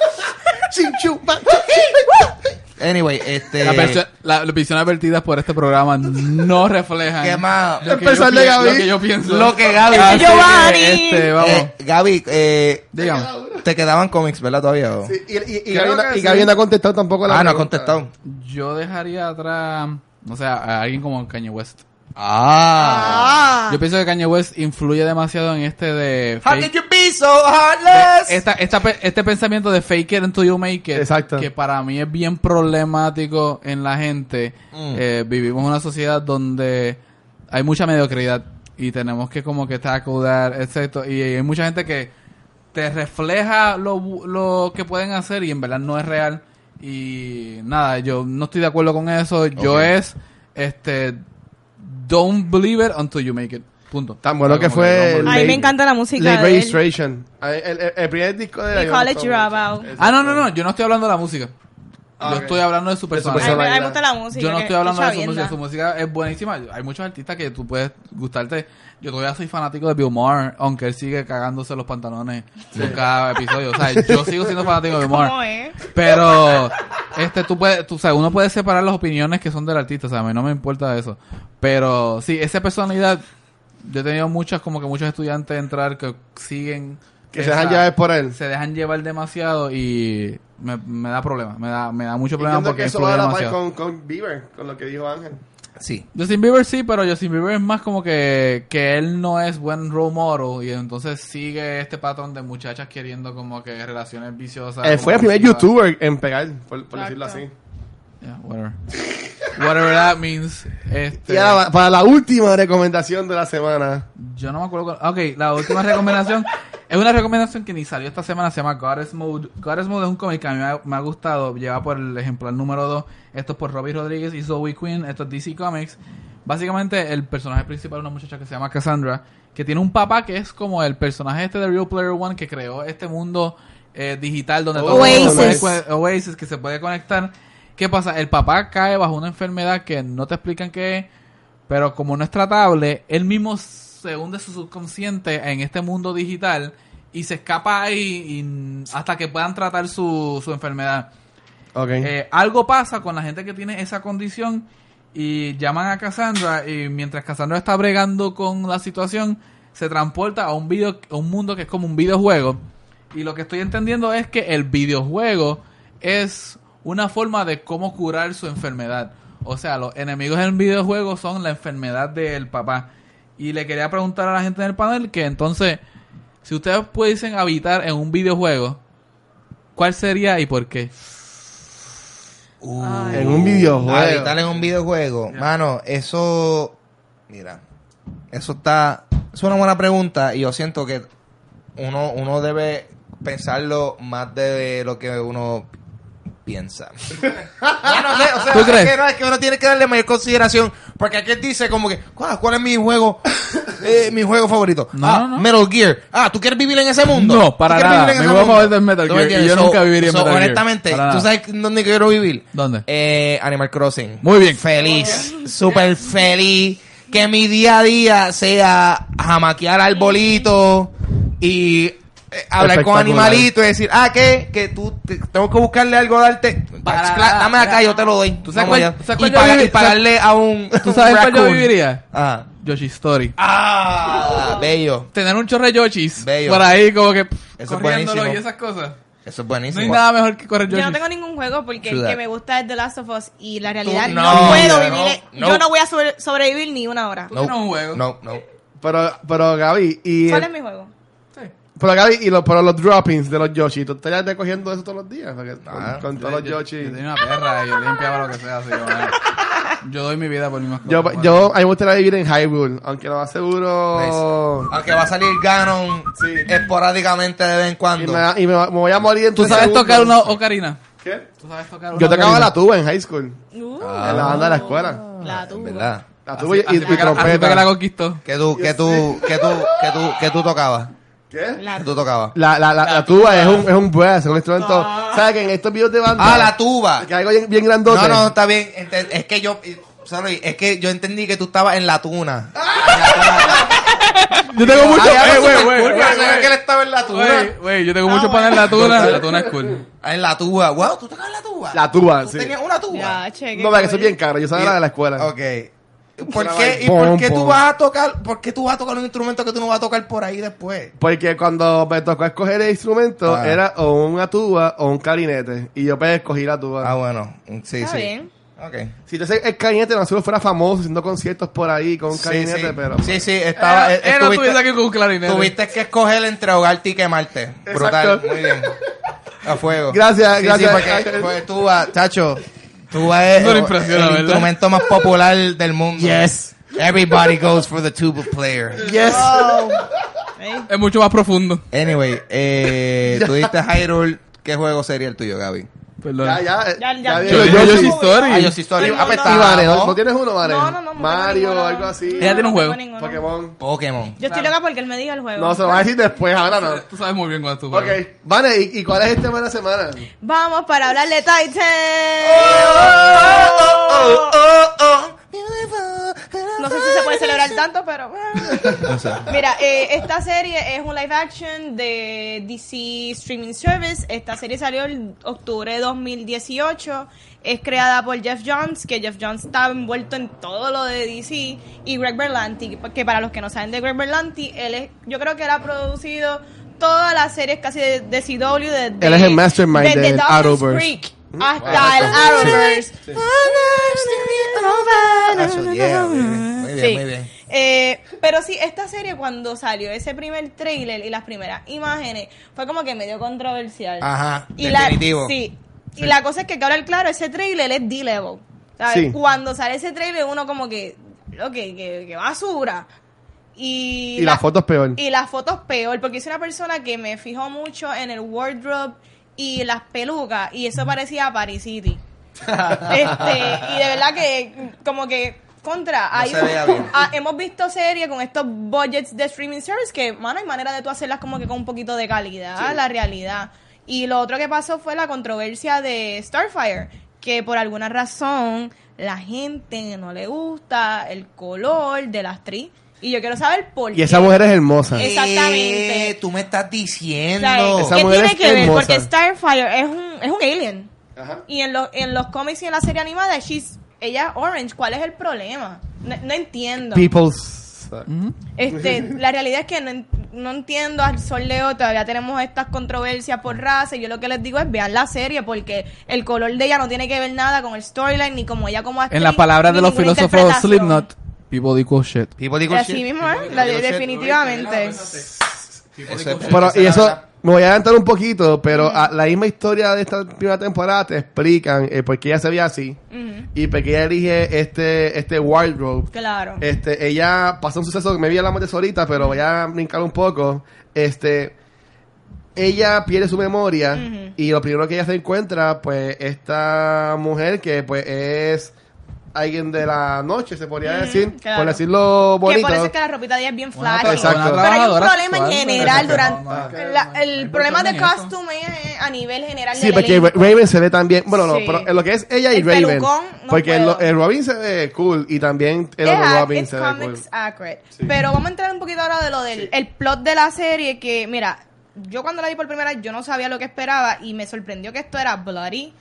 Sin chupa. Anyway, este... La perso- la- las visiones vertidas por este programa no reflejan ¿Qué más? lo que, yo, pi- Gaby. lo que yo pienso. Lo que Gaby- que, Giovanni. este, vamos, Eh, Gaby, eh, dígame. te quedaban cómics, ¿verdad? Todavía. o? Sí, y, y, y, Creo Gaby, no- que y sí. Gaby no ha contestado tampoco la Ah, no ha contestado. Yo dejaría atrás, no sé, a alguien como Kanye West. Ah. Ah. Yo pienso que Kanye West influye demasiado en este de How fake- did you be so heartless? esta, esta este pensamiento de fake it until you make it, Exacto. que para mí es bien problemático en la gente. Mm. Eh, vivimos en una sociedad donde hay mucha mediocridad y tenemos que como que tackle that, etcétera. Y hay mucha gente que te refleja lo, bu- lo que pueden hacer y en verdad no es real. Y nada, yo no estoy de acuerdo con eso. Yo es, este, don't believe it until you make it. Punto. Tan bueno que fue A mí me encanta la música Late de. Registration. El, el- el primer disco de The él, College. Dropout. Ah, no, no, no, yo no estoy hablando de la música. Ah, yo estoy hablando de su personalidad. me- a mí me personalidad. gusta la música. Yo no que- estoy hablando de su música, su música es buenísima. Hay muchos artistas que tú puedes gustarte. Yo todavía soy fanático de Bill Maher, aunque él sigue cagándose los pantalones en cada episodio. O sea, yo sigo siendo fanático de Bill ¿Cómo Maher. es? Pero, este, tú puedes, tú, o sea, uno puede separar las opiniones que son del artista, o sea, a mí no me importa eso. Pero, sí, esa personalidad, yo he tenido muchas, como que muchos estudiantes entrar que siguen. Que se esa- dejan llevar por él. se dejan llevar demasiado y me, me da problemas, me da, me da mucho problema porque que eso va a la par con, con Bieber, con lo que dijo Ángel. Sí. Justin Bieber sí, pero Justin Bieber es más como que, que él no es buen role model y entonces sigue este patrón de muchachas queriendo como que relaciones viciosas. Él fue el primer youtuber en pegar, por, por decirlo así. Yeah, whatever. whatever that means. Este, Y ahora, para la última recomendación de la semana. Yo no me acuerdo. cuál- Ok, la última recomendación es una recomendación que ni salió esta semana. Se llama Goddess Mode. Goddess Mode es un cómic que a mí me ha, me ha gustado. Lleva por el ejemplar número 2. Esto es por Robbie Rodríguez y Zoe Quinn. Esto es DC Comics. Básicamente, el personaje principal es una muchacha que se llama Cassandra. Que tiene un papá que es como el personaje este de Real Player One que creó este mundo eh, digital donde todo Oasis. puede- Oasis que se puede conectar. ¿Qué pasa? El papá cae bajo una enfermedad que no te explican qué es. Pero como no es tratable, él mismo se hunde su subconsciente en este mundo digital y se escapa ahí y- hasta que puedan tratar su, su enfermedad. Ok. Eh, algo pasa con la gente que tiene esa condición y llaman a Cassandra y mientras Cassandra está bregando con la situación, se transporta a un, video, a un mundo que es como un videojuego. Y lo que estoy entendiendo es que el videojuego es una forma de cómo curar su enfermedad. O sea, los enemigos en el videojuego son la enfermedad del papá. Y le quería preguntar a la gente en el panel que entonces, si ustedes pudiesen habitar en un videojuego, ¿cuál sería y por qué? En un videojuego. Habitar en un videojuego. Mano, eso. Mira. Eso está. Es una buena pregunta y yo siento que uno, uno debe pensarlo más de lo que uno piensa. No, no sé, o sea, ¿Tú es que, no, es que uno tiene que darle mayor consideración. Porque aquí dice como que, ¿cuál, cuál es mi juego? Eh, mi juego favorito. No, ah, no, no. Metal Gear. Ah, ¿tú quieres vivir en ese mundo? No, ¿Tú para nada. vivir en Mi ese juego mundo? favorito es Metal ¿Tú me Gear, y yo nunca viviría en so, Metal Gear. Honestamente, Para ¿tú sabes dónde quiero vivir? ¿Dónde? Eh, Animal Crossing. Muy bien. Feliz. Súper feliz. Que mi día a día sea jamaquear arbolitos y eh, hablar con animalitos y decir, ah, ¿qué? Que tú te- tengo que buscarle algo a darte. Para- Dame acá, yo te lo doy. ¿Tú sabes cuál- allá. tú sabes y, viví- y pagarle a un. ¿Tú sabes cuál yo viviría? Ah. Yoshi Story. Ah, bello. Tener un chorre de Yoshis Bello. por ahí como que pff, es corriéndolo buenísimo. y esas cosas. Eso es No buenísimo. hay nada mejor que correr Yo Yoshi. no tengo ningún juego porque True el que me gusta es The Last of Us y la realidad no, no, puedo no, vivir. no. Yo no voy a sobre- sobrevivir ni una hora. Tú tienes un juego. No, no. Pero, pero Gaby, y, ¿Cuál es mi juego? pero Gaby, y los, pero los droppings de los Yoshi, ¿tú estarías recogiendo eso todos los días? Porque Ah, con, con todos los Yo- Yoshi. Yo tenía una perra y yo limpiaba lo que sea. Así, yo, yo doy mi vida por mi mascota. Yo, Bueno. yo, a mí me gustaría vivir en Hyrule, aunque lo más seguro... Aunque va a salir Ganon Sí. esporádicamente de vez en Y, cuando. me, y me, me voy a morir en ¿Tú tres sabes segundos. tocar una ocarina? ¿Qué? ¿Tú sabes tocar una Yo tocaba ocarina? la tuba en high school. Uh, en la banda de la escuela. la tuba. ¿Verdad? La tuba y, Así y que así trompeta. que la conquistó. ¿Qué tú, qué tú, qué tú, qué tú, qué tú tocabas? ¿Qué? La ¿Qué tú tocabas? La, la, la, la tuba es un, es un brass, es un instrumento. ¿Sabes que en estos videos de banda. Ah, la tuba. Que algo bien, bien grandote. No, no, está bien. Es que yo, sorry, es que yo entendí que tú estabas en la tuna. Yo tengo mucho... Ay, Eh, güey, super güey, cool, sabía que él estaba en la tuna. Güey, güey, yo tengo mucho Ah, para en la tuna. La tuna es cool. Ah, En la tuba. Wow, ¿tú tocabas la tuba? La tuba, ¿Tú sí. tenías una tuba? Ya, che, No, porque eso es bien caro. Yo sabía la de la escuela. Ok. ¿Por qué, ¿Y por qué tú vas a tocar, por qué tú vas a tocar un instrumento que tú no vas a tocar por ahí después? Porque cuando me tocó escoger el instrumento, Ah. era o una tuba o un clarinete. Y yo pues escogí la tuba. Ah, bueno. Sí, Está sí. bien. Ok. Si te el clarinete, no solo fuera famoso haciendo conciertos por ahí con un Sí, clarinete, sí. pero. Sí, sí, estaba. Era, eh, era no estuviste- tuviese aquí con un clarinete. Tuviste que escoger entre ahogarte y quemarte. Brutal, Exacto. muy bien. A fuego. Gracias, Sí, gracias. Sí, porque pues, tuba, chacho, tuba es me el, el instrumento más popular del mundo. Yes. Everybody goes for the tuba player. Yes. Es mucho más profundo. Anyway, eh, tú diste Hyrule. ¿Qué juego sería el tuyo, Gaby? Perdón. Ya, ya. Ya, ya, ya. Yo- yo- yo sí Story. Ah, yo sí estoy. No, Ah, pues, no, Vane, ¿no? ¿no? ¿No tienes uno, Vane? No, no, no, Mario, ninguno. algo así. Ella tiene un no juego. tengo ninguno. Pokémon. Pokémon. Yo estoy loca porque él me diga el juego. No, se lo va a decir después, ahora no. Tú sabes muy bien cuál es tu Ok, juego. Vane, ¿y, y cuál es el tema de la semana? Vamos para hablar de Titan. Oh, oh, oh. No sé si se puede celebrar tanto, pero... Mira, eh, esta serie es un live action de DC Streaming Service. Esta serie salió en octubre de 2018. Es creada por Jeff Johns, que Jeff Johns está envuelto en todo lo de DC. Y Greg Berlanti, que para los que no saben de Greg Berlanti, él es, yo creo que él ha producido todas las series casi de, de CW. De, de- Él es el mastermind de- de. Creek Hasta el Arrowverse. Muy bien, Sí. muy bien. Eh, pero sí, esta serie cuando salió ese primer trailer y las primeras imágenes fue como que medio controversial. Ajá, y la, definitivo. sí. Y la cosa es que, que ahora claro, ese trailer es D-level. ¿sabes? Sí. Cuando sale ese trailer uno como que, lo que, que, basura. Y, Y las fotos peor. y las fotos peor, porque soy una persona que me fijo mucho en el wardrobe y las pelucas, y eso parecía Paris City. este, y de verdad que, como que, contra, No hay ah, hemos visto series con estos budgets de streaming service que, mano, hay manera de tú hacerlas como que con un poquito de calidad, la realidad. Y lo otro que pasó fue la controversia de Starfire, que por alguna razón la gente no le gusta el color de la actriz. Y yo quiero saber por qué. Y esa mujer es hermosa. Es- Exactamente. Eh, tú me estás diciendo. ¿Sabes? Esa ¿Qué mujer tiene es que ver? hermosa. Porque Starfire es un, es un alien. Ajá. Y en, los en los cómics y en la serie animada, she's, ella es orange. ¿Cuál es el problema? No, no entiendo. People's. Este, la realidad es que no, no entiendo al sol de hoy, todavía tenemos estas controversias por raza y yo lo que les digo es vean la serie porque el color de ella no tiene que ver nada con el storyline ni como ella como actriz. En las palabras de los filósofos interpretación. People equal shit. People Así shit. mismo, ¿eh? La de- definitivamente. Pero, y es eso, la- Me voy a adelantar un poquito, pero a la misma historia de esta primera temporada te explican eh, por qué ella se ve así Ujú. y por qué ella elige este, este wardrobe. Claro. Este, ella pasó un suceso que me vi hablamos de eso ahorita, pero voy a brincar un poco. Este, ella pierde su memoria Ujú. y lo primero que ella se encuentra, pues, esta mujer que, pues, es alguien de la noche, se podría Ujú, decir, claro. por decirlo que bonito. por eso es que la ropita de ella es bien tra- Exacto. Pero hay un problema en general durante... no, no, no, la- no hay el problema de costume es a nivel general Sí, porque elenco. Raven se ve también, bueno, no, Sí. pero en lo que es ella y El Raven. pelucón, porque el, Robin se ve cool y también el Es otro Robin it's se ve cool. Pero vamos a entrar un poquito ahora de lo del el plot de la serie que, mira, yo cuando la vi por primera vez yo no sabía lo que esperaba y me sorprendió que esto era bloody.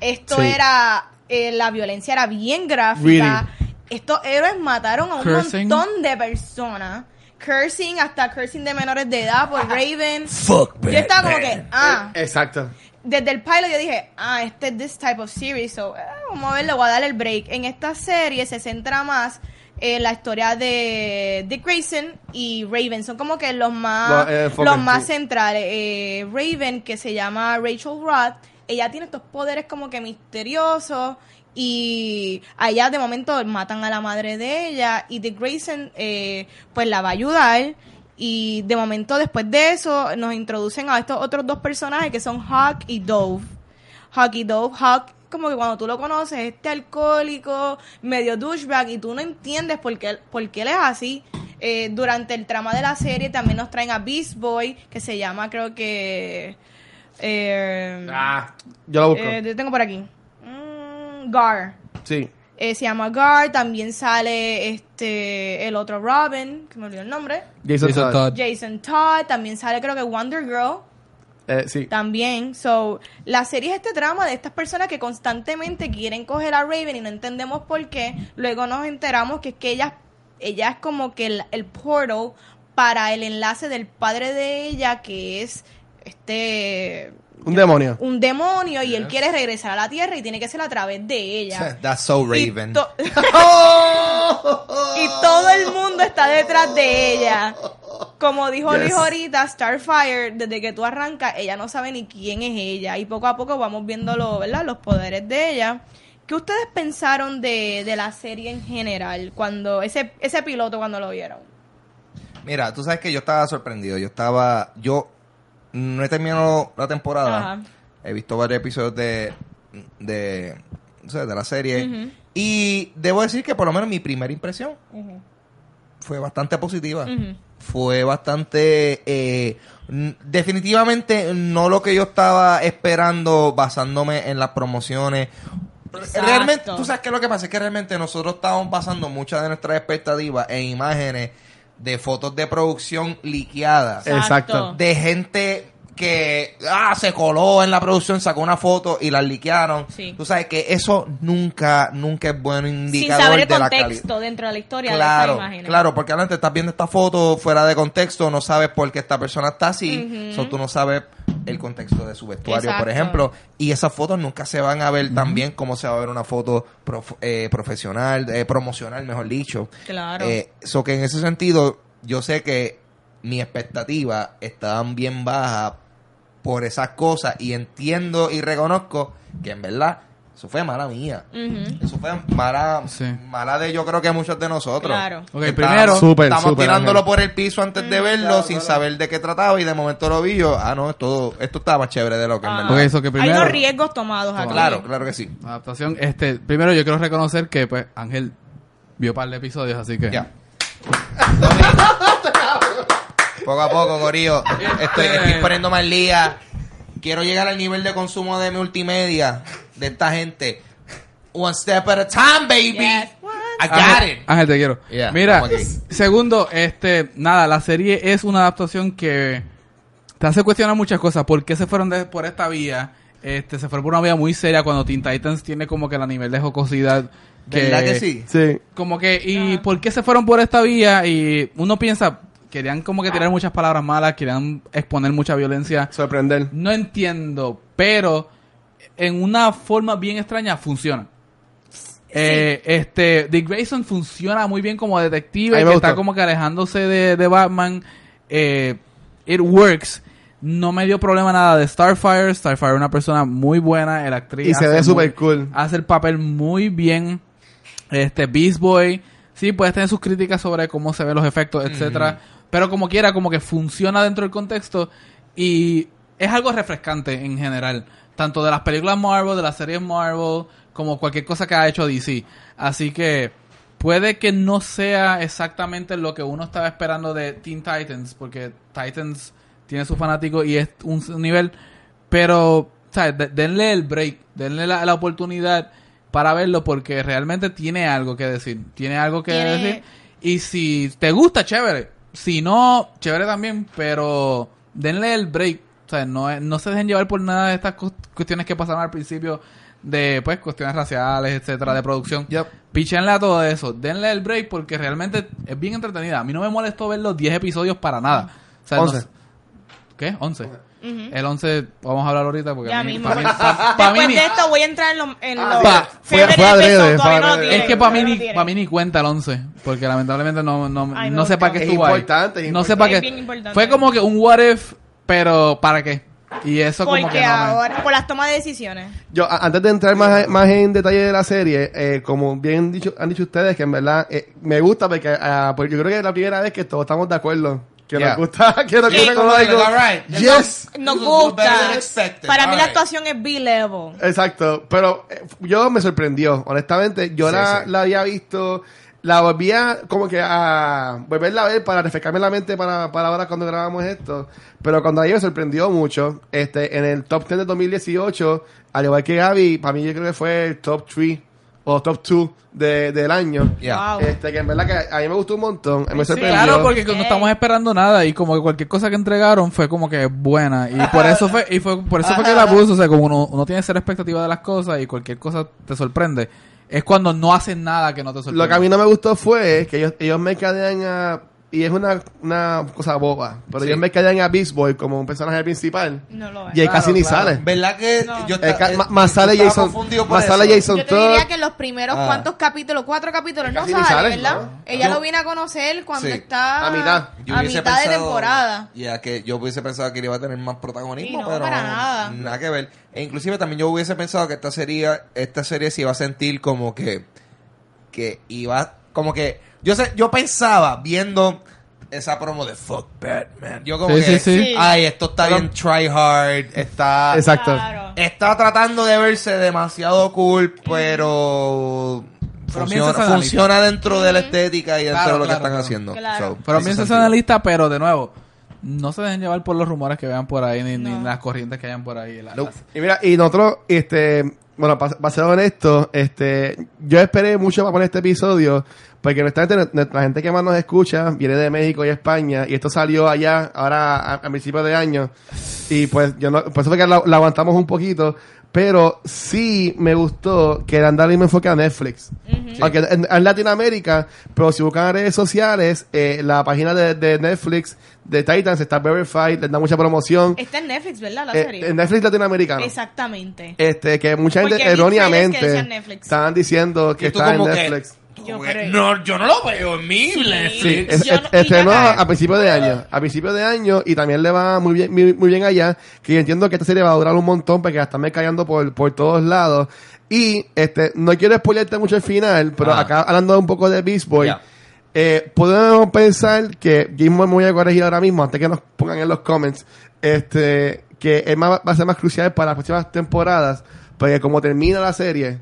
Esto Sí. era, eh, la violencia era bien gráfica. Really. Estos héroes mataron a un Cursing. montón de personas. Cursing, hasta cursing de menores de edad por Raven. Fuck, Yo estaba como que, ah, Exacto. desde el pilot yo dije, ah, este es this type of series, so eh, vamos a ver, le voy a dar el break. En esta serie se centra más en la historia de Dick Grayson y Raven, son como que los más, Los, eh, más centrales. Eh, Raven, que se llama Rachel Roth, ella tiene estos poderes como que misteriosos y allá de momento matan a la madre de ella y Dick Grayson eh, pues la va a ayudar y de momento después de eso nos introducen a estos otros dos personajes que son Hawk y Dove. Hawk y Dove, Hawk como que cuando tú lo conoces, este alcohólico, medio douchebag y tú no entiendes por qué, por qué él es así. Eh, durante el trama de la serie también nos traen a Beast Boy, que se llama creo que... eh, Ah, yo lo busco. eh, yo tengo por aquí. Mm, Gar. sí. Eh, se llama Gar. También sale este el otro Robin, que me olvidó el nombre. Jason, Jason Todd. Todd. Jason Todd. También sale creo que Wonder Girl. Eh, sí. También. So, la serie es este drama de estas personas que constantemente quieren coger a Raven y no entendemos por qué. Luego nos enteramos que es que ella, ella es como que el, el portal para el enlace del padre de ella, que es este Un demonio. un demonio y él quiere regresar a la tierra y tiene que ser a través de ella. That's so Y Raven. to- y todo el mundo está detrás de ella. Como dijo Yes. Luis ahorita, Starfire, desde que tú arrancas, ella no sabe ni quién es ella. Y poco a poco vamos viendo lo- ¿verdad? los poderes de ella. ¿Qué ustedes pensaron de, de la serie en general? cuando Ese, ese piloto cuando lo vieron. Mira, tú sabes que yo estaba sorprendido. Yo estaba. Yo no he terminado la temporada. Ajá. He visto varios episodios de. de. no sé, de la serie. Y debo decir que por lo menos mi primera impresión fue bastante positiva. Fue bastante. eh, definitivamente no lo que yo estaba esperando basándome en las promociones. Exacto. Realmente, tú sabes que lo que pasa es que realmente nosotros estábamos basando muchas de nuestras expectativas en imágenes de fotos de producción liqueadas. Exacto. De gente que ah, se coló en la producción, sacó una foto y la liquearon. Sí. Tú sabes que eso nunca, nunca es bueno Sin indicador saber el de la calidad. contexto dentro de la historia Claro, de imagen. claro, porque adelante estás viendo esta foto fuera de contexto, no sabes por qué esta persona está así, so tú no sabes el contexto de su vestuario, Exacto. por ejemplo, y esas fotos nunca se van a ver tan bien como se va a ver una foto prof- eh, profesional, eh, promocional, mejor dicho. Claro. Eh, so que en ese sentido, yo sé que mis expectativas estaban bien bajas por esas cosas y entiendo y reconozco que en verdad eso fue mala mía. Eso fue mala, Sí. mala de yo creo que muchos de nosotros. Claro. Ok, Estábamos- primero- Estamos tirándolo Ángel. por el piso antes de verlo sin saber de qué trataba y de momento lo vi yo, ah no, esto, esto estaba más chévere de lo que en Ah. verdad. Ok, eso que Hay unos riesgos tomados aquí. Claro, claro que sí. Adaptación, este, primero yo quiero reconocer que pues Ángel vio par de episodios, así que Ya. poco a poco, Corillo. Estoy, estoy poniéndome al día. Quiero llegar al nivel de consumo de multimedia de esta gente. One step at a time, baby. Yes. I got Ángel, it. Ángel, te quiero. Yeah, Mira, segundo, este, nada, la serie es una adaptación que te hace cuestionar muchas cosas. ¿Por qué se fueron de- por esta vía? Este, se fueron por una vía muy seria cuando Teen Titans tiene como que la nivel de jocosidad que, ¿Verdad que sí? Sí. Como que, ¿y por qué se fueron por esta vía? Y uno piensa, querían como que tirar muchas palabras malas, querían exponer mucha violencia. Sorprender. No entiendo, pero en una forma bien extraña funciona. Eh, este, Dick Grayson funciona muy bien como detective, que está como que alejándose de, de Batman. Eh, it works. No me dio problema nada de Starfire. Starfire es una persona muy buena, el actriz. Y se ve muy- súper cool. Hace el papel muy bien. Este, Beast Boy. Sí, puedes tener sus críticas sobre cómo se ven los efectos, etcétera. Pero como quiera, como que funciona dentro del contexto. Y es algo refrescante en general. Tanto de las películas Marvel, de las series Marvel, como cualquier cosa que ha hecho DC. Así que puede que no sea exactamente lo que uno estaba esperando de Teen Titans, porque Titans tiene su fanático y es un, un nivel, pero, ¿sabes? De- denle el break, denle la, la oportunidad para verlo porque realmente tiene algo que decir, tiene algo que Tiene- decir. Y si te gusta, chévere. Si no, chévere también, pero denle el break. O sea, no, no se dejen llevar por nada de estas cu- cuestiones que pasaron al principio de, pues, cuestiones raciales, etcétera, de producción. Yep. Píchenle a todo eso. Denle el break porque realmente es bien entretenida. A mí no me molestó ver los 10 episodios para nada. O sea, no- 11. ¿Qué? 11. El once, vamos a hablar ahorita porque Ya a mí, mismo. pa' mí- pa- pa' mí Después de esto voy a entrar en los en Ah, pa- fue- fue adrede, fue no es que para mí, no ni, lo tienen. pa' mí ni cuenta el 11, porque lamentablemente no, no, Ay, no sé para qué Es estuvo ahí. importante, es No sé importante. para qué. Fue como que un what if, pero ¿para qué? Y eso como Porque que no me- ahora, por las tomas de decisiones. Yo, a- antes de entrar más, más en detalle de la serie, eh, como bien dicho, han dicho ustedes, que en verdad eh, me gusta porque, ah, porque yo creo que es la primera vez que todos estamos de acuerdo. Que Yeah. nos gusta, que nos gusta como algo. Yes. Nos gusta. Para mí la actuación es B-level. Exacto, pero eh, yo me sorprendió, honestamente. Yo Sí, la, sí. la había visto, la volvía como que a volverla a ver para refrescarme la mente para, para ahora cuando grabamos esto. Pero cuando ahí me sorprendió mucho, este, en el top 10 de 2018, al igual que Gaby, para mí yo creo que fue el top 3 o top 2 de, del año. Yeah. Wow. Este, que en verdad que a mí me gustó un montón, me Sí, sorprendió. Claro, porque no estamos esperando nada y como que cualquier cosa que entregaron fue como que buena y por eso fue y fue por eso fue que la puso, o sea, como uno, uno tiene cero expectativa de las cosas y cualquier cosa te sorprende, es cuando no hacen nada que no te sorprende. Lo que a mí no me gustó fue que ellos, ellos me cadean a... Y es una, una cosa boba, pero Sí. ellos me cadean a Beast Boy como un personaje principal. No lo es. Y ahí Claro, casi ni claro. sale. ¿Verdad que No. yo Eh, más sale Jason, más sale. Jason Yo te diría que los primeros Ah. cuantos capítulos, cuatro capítulos, no sale, sale, ¿verdad? ¿no? Ella Yo- lo vine a conocer cuando Sí. está A mitad. Yo a mitad de temporada. Ya que yo hubiese pensado que él iba a tener más protagonismo, Y no, pero para nada. nada que ver. E inclusive también yo hubiese pensado que esta serie, esta serie se iba a sentir como que, que iba, como que, yo sé, yo pensaba viendo esa promo de Fuck Batman. Yo como Sí, que, sí, sí. ay, esto está Pero- bien try hard, está, Exacto. Claro. está tratando de verse demasiado cool, pero funciona, funciona dentro de la estética y dentro Claro, de lo que están claro. haciendo. Claro. So, Pero ese piensa en sentido. la lista, pero de nuevo, no se dejen llevar por los rumores que vean por ahí ni, ni No. las corrientes que hayan por ahí. La- Nope. Y mira, y nosotros, este, bueno, para ser honesto, este, yo esperé mucho para poner este episodio, porque honestamente nu- la gente que más nos escucha viene de México y España, y esto salió allá, ahora a, a principios de año, y pues yo no, por eso fue que la, la aguantamos un poquito, pero sí me gustó que Dandali me enfoque a Netflix. Aunque en, en Latinoamérica, pero si buscan redes sociales, eh, la página de, de Netflix de Titans está verified, les da mucha promoción. Está en Netflix, ¿verdad? La Eh, serie. en Netflix latinoamericano. Exactamente. Este, que mucha gente Porque que erróneamente Netflix. estaban diciendo que está en que- Netflix. tú Yo como que, creo. no, yo no lo veo en mi Netflix. Sí, es, Yo es- no- y estrenó ya- a, a principios de año, a principios de año y también le va muy bien, muy, muy bien allá, que yo entiendo que esta serie va a durar un montón porque la están callando por, por todos lados. Y este, no quiero spoilearte mucho el final, pero Ah. acá hablando un poco de Beast Boy, Ya. eh, podemos pensar que Jim me voy a corregir ahora mismo, antes que nos pongan en los comments, este, que es más- va a ser más crucial para las próximas temporadas, porque como termina la serie,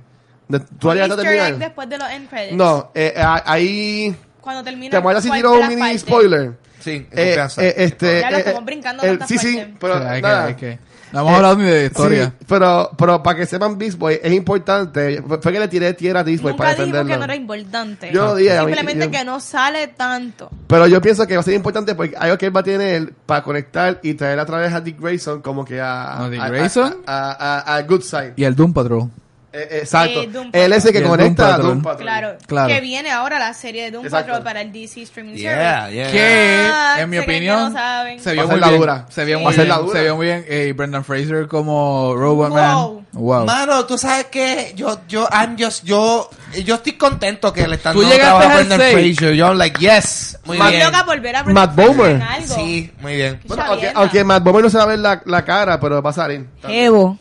de, ¿tú ya hasta terminar? después de los end credits. No, eh, ah, ahí Cuando termina. te voy a decir ¿cuál tiro un mini spoiler. Sí, en Eh, eh, este, Ya lo eh, estamos eh, brincando el- tantas sí, sí, pero Sí, hay que- nada. hay que- no hemos hablado ni de historia. Sí, pero, pero para que sepan Beast Boy, es importante. Fue que le tiré tierra a Beast Boy Nunca para dijo que defenderlo. no era importante. Yo dije, Simplemente yo- que no sale tanto. Pero yo pienso que va a ser importante porque hay algo que él va a tener para conectar y traer a través a Dick Grayson como que a... ¿A Dick a- Grayson? A, a, a- a Good Side. Y el Doom Patrol. Eh, exacto. Eh, Él es el que conecta a Patrol. Doom Patrol. Claro, Claro. que viene ahora la serie de Doom Exacto. Patrol para el DC Streaming Yeah, Service. yeah. Que, Ah, en mi opinión, no se vio muy la bien. dura. Se vio Sí. muy bien. la dura. Se vio muy bien. Eh, y Brendan Fraser como Robot Wow. Man. Wow. Mano, tú sabes que yo, yo, I'm just, yo, yo estoy contento que le están Tú dando trabajo a Brendan. Fraser. Yo, like, yes, muy Estoy bien. loca por ver a Matt Brendan Fraser Bomer. Sí, muy bien. Bueno, aunque, Matt Bomer no se va a ver la, la cara, pero va a salir. Evo.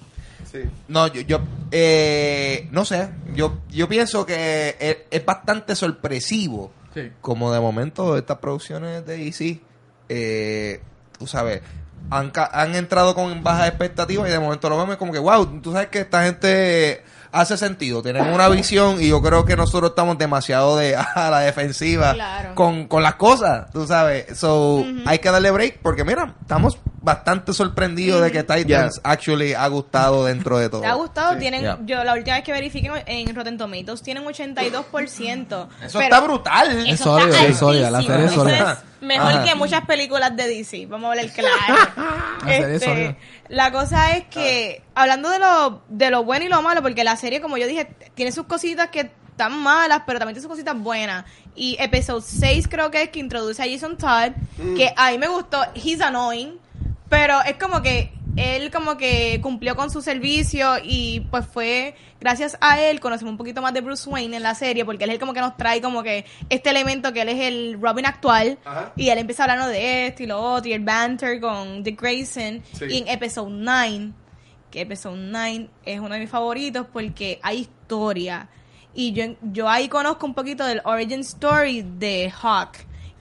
Sí. No, yo, yo eh, no sé, yo, yo pienso que es, es bastante sorpresivo Sí. como de momento estas producciones de DC, eh, tú sabes, han, han entrado con bajas expectativas y de momento lo vemos como que, wow, tú sabes que esta gente hace sentido, tienen una visión y yo creo que nosotros estamos demasiado de a la defensiva Claro. con, con las cosas, tú sabes, so hay que darle break porque mira, estamos bastante sorprendidos de que Titans actually ha gustado dentro de todo. ¿Te ha gustado? Sí. Tienen, Yeah. yo la última vez que verifiqué en Rotten Tomatoes tienen 82%. Eso está brutal. Es sólida, es sólida, la serie es sólida. mejor Ajá. que muchas películas de DC. Vamos a hablar claro. La serie es Este, la cosa es que, hablando de lo, de lo bueno y lo malo, porque la serie, como yo dije, tiene sus cositas que están malas, pero también tiene sus cositas buenas. Y episodio 6 creo que es que introduce a Jason Todd, que a mí me gustó. He's annoying, pero es como que él como que cumplió con su servicio y pues fue gracias a él conocemos un poquito más de Bruce Wayne en la serie porque él es el como que nos trae como que este elemento que él es el Robin actual Ajá. y él empieza hablando de esto y lo otro y el banter con Dick Grayson Sí. y en episode 9 que episode 9 es uno de mis favoritos porque hay historia y yo, yo ahí conozco un poquito del origin story de Hawk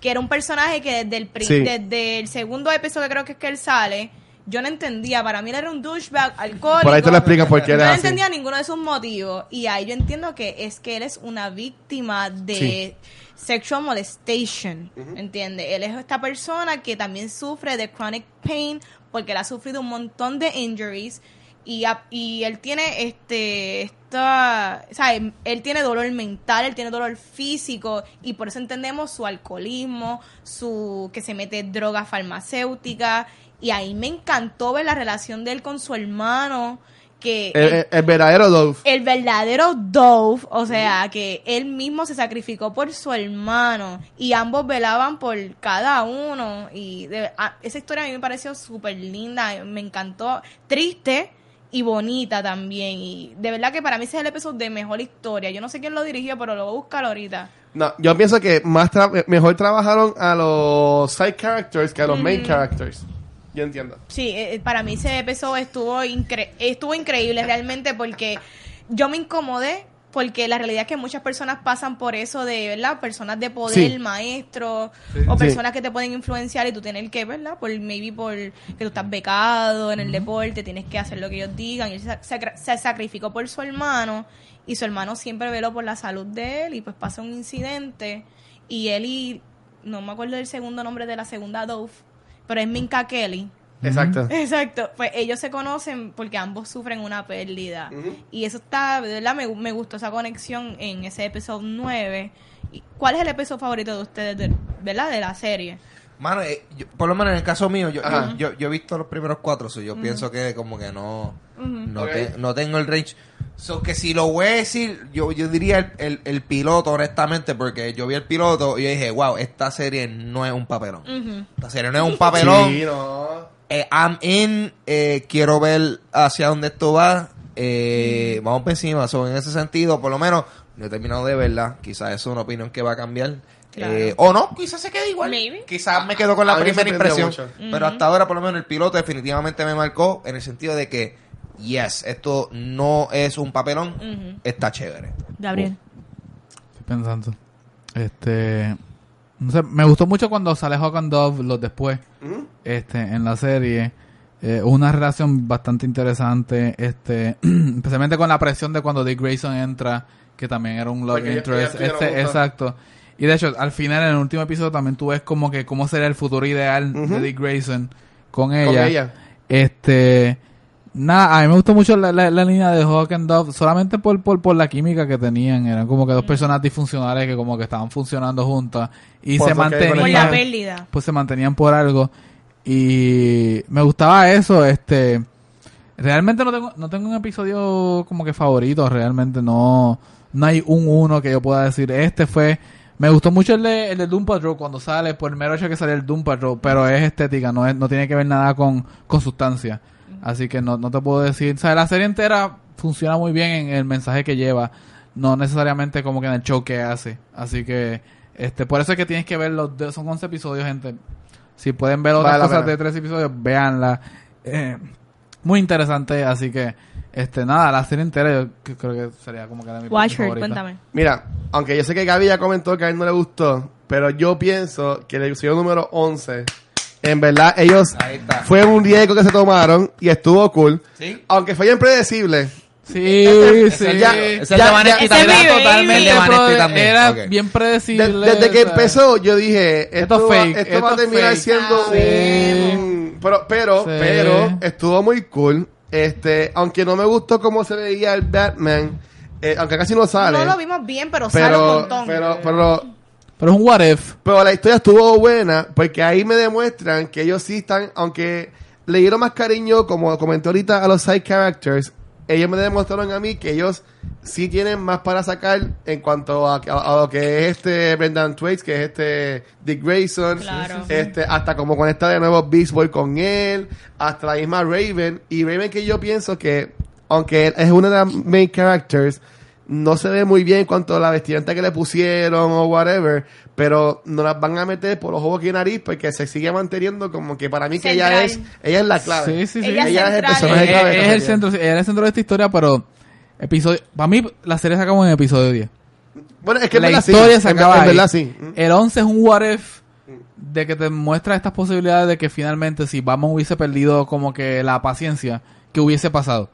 que era un personaje que desde el, pri- Sí. desde el segundo episodio que creo que es que él sale yo no entendía, para mí él era un douchebag alcohólico. Por ahí te lo explican por qué Yo eres no así. entendía ninguno de sus motivos. Y ahí yo entiendo que es que él es una víctima de Sí. sexual molestation. ¿Entiendes? Él es esta persona que también sufre de chronic pain porque él ha sufrido un montón de injuries. Y, y él tiene este esta, ¿sabes? él tiene dolor mental, él tiene dolor físico y por eso entendemos su alcoholismo, su que se mete drogas farmacéuticas y ahí me encantó ver la relación de él con su hermano que El, él- el- el verdadero Dove. el verdadero Dove, o sea, que él mismo se sacrificó por su hermano y ambos velaban por cada uno y de- a- esa historia a mí me pareció súper linda, me encantó, triste y bonita también y de verdad que para mí ese es el episodio de mejor historia, yo no sé quién lo dirigió, pero lo voy a buscar ahorita. No, yo pienso que más tra- mejor trabajaron a los side characters que a los main characters. Yo entiendo. Sí, eh, para mí ese episodio estuvo, incre- estuvo increíble realmente porque yo me incomodé porque la realidad es que muchas personas pasan por eso de, ¿verdad? Personas de poder, Sí. maestros o Sí. personas que te pueden influenciar y tú tienes que, ¿verdad? Por maybe por que tú estás becado en el deporte, tienes que hacer lo que ellos digan. Y él se, se sacrificó por su hermano y su hermano siempre veló por la salud de él y pues pasa un incidente y él y no me acuerdo del segundo nombre de la segunda Dove, pero es Minka Kelly. Exacto. Exacto, pues ellos se conocen porque ambos sufren una pérdida. Y eso está, de verdad, me, me gustó esa conexión en ese episodio 9. ¿Y ¿Cuál es el episodio favorito de ustedes, de, ¿verdad? De la serie. Mano, eh, yo- por lo menos en el caso mío, yo, yo, yo, yo he visto los primeros cuatro, so yo pienso que como que no, no, te- no tengo el range. So que si lo voy a decir, yo, yo diría el, el, el piloto, honestamente, porque yo vi el piloto y yo dije, wow, esta serie no es un papelón. Esta serie no es un papelón. Sí, no. Eh, I'm in, eh, quiero ver hacia dónde esto va. Eh, Vamos por encima. So, en ese sentido, por lo menos, no he terminado de verla. Quizás eso es una opinión que va a cambiar. Claro. Eh, o no, quizás se quede igual. Maybe. Quizás me quedo con la A primera impresión. mucho. Pero hasta ahora, por lo menos, el piloto definitivamente me marcó en el sentido de que, yes, esto no es un papelón. Está chévere. Gabriel. Estoy pensando. Este. No sé, me gustó mucho cuando sale Hawk and Dove los después. Este, en la serie. Eh, una relación bastante interesante. Este. especialmente con la presión de cuando Dick Grayson entra. Que también era un love Porque interest. Este, exacto. Y de hecho, al final, en el último episodio, también tú ves como que cómo sería el futuro ideal de. Dick Grayson con Con ella. ella. Este. Nada, a mí me gustó mucho la, la- la línea de Hawk and Dove, solamente por, por, por la química que tenían. Eran como que dos personas disfuncionales que como que estaban funcionando juntas. Y Por se que Por la mantenían, pérdida. pues se mantenían por algo. Y me gustaba eso, este, Realmente no tengo, no tengo un episodio como que favorito, realmente no, no hay un uno que yo pueda decir, este fue, me gustó mucho el de, el de Doom Patrol cuando sale, por el mero hecho que sale el Doom Patrol, pero es estética, no es, no tiene que ver nada con, con sustancia. Así que no, no te puedo decir, o sea, la serie entera funciona muy bien en el mensaje que lleva, no necesariamente como que en el show que hace. Así que, este, por eso es que tienes que ver los, de- son 11 episodios, gente. Si pueden ver otras Vale cosas pena. de tres episodios, véanla. Eh, muy interesante, así que, este, nada, la serie entera yo creo que sería como que de mi Watcher, favorita. cuéntame. Mira, aunque yo sé que Gaby ya comentó que a él no le gustó, pero yo pienso que el episodio número 11, en verdad, ellos Ahí está. fue un riesgo que se tomaron y estuvo cool. Sí. Aunque fue impredecible. Sí, Ese sí. es el- ya- ese es ya- ya- ese mi baby. totalmente de. Era bien De- predecible. desde que empezó, yo dije, Esto esto, va, fake, esto esto va a terminar fake. siendo Sí. un... Pero, pero, Sí. pero, estuvo muy cool. Este, aunque no me gustó cómo se veía el Batman, eh, aunque casi no sale. No lo vimos bien, pero, sale un pero, montón. pero, pero, Pero es un what if. Pero la historia estuvo buena porque ahí me demuestran que ellos sí están, aunque le dieron más cariño, como comenté ahorita, a los side characters, ellos me demostraron a mí que ellos sí tienen más para sacar en cuanto a, a- a lo que es este Brendan Twaits, que es este Dick Grayson, Claro. este hasta como conecta de nuevo Beast Boy con él, hasta la misma Raven, y Raven que yo pienso que, aunque es una de las main characters, no se ve muy bien en cuanto a la vestimenta que le pusieron o whatever, pero no las van a meter por los ojos y nariz porque se sigue manteniendo como que para mí que ella es ella es la clave. Sí, sí, sí. Ella Ella es el personaje clave. es el centro, sí, ella es el centro de esta historia, pero episodio, para mí la serie se acabó en episodio 10. Bueno, es que la verdad sí, historia se acaba en ahí. verdad sí. El 11 es un what if de que te muestra estas posibilidades de que finalmente si Batman hubiese perdido como que la paciencia que hubiese pasado.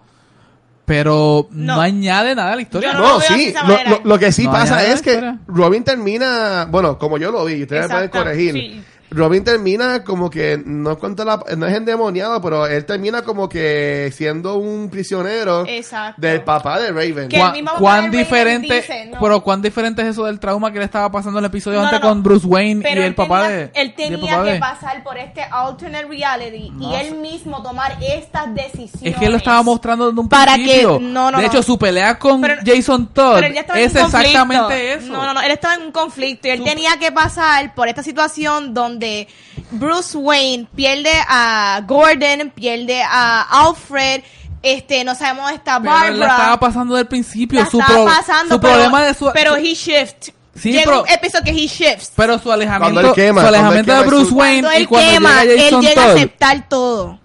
Pero no, No. añade nada a la historia. Yo No, lo sí, lo, lo- lo que sí No, pasa es que. Robin termina, bueno, como yo lo vi, ustedes me pueden corregir. sí. Robin termina como que no es cuanto la, no es endemoniado, pero él termina como que siendo un prisionero Exacto. del papá de Raven. Que el ¿Cuán, mismo papá cuán de Raven diferente, dice, no. pero cuán diferente es eso del trauma que le estaba pasando en el episodio No, antes no, no. con Bruce Wayne y el papá tenía, de él tenía papá que de- pasar por este alternate reality No y él mismo tomar estas decisiones. Es que él lo estaba mostrando desde un Para que- principio. no, no, de hecho, su pelea con Pero- Jason Todd es exactamente eso. No, no, no, él estaba en un conflicto y él Su- tenía que pasar por esta situación donde Bruce Wayne pierde a Gordon, pierde a Alfred, este, no sabemos esta Pero Barbara. él la estaba pasando del principio. La su pro- pasando, su pero, problema de su pero he shift. Sí, Llega pero- un episodio que he shifts. pero su alejamiento, Cuando él quema, su él alejamiento de quema Bruce su- Wayne cuando y él cuando quema, llega él Jason llega a Todd. aceptar todo.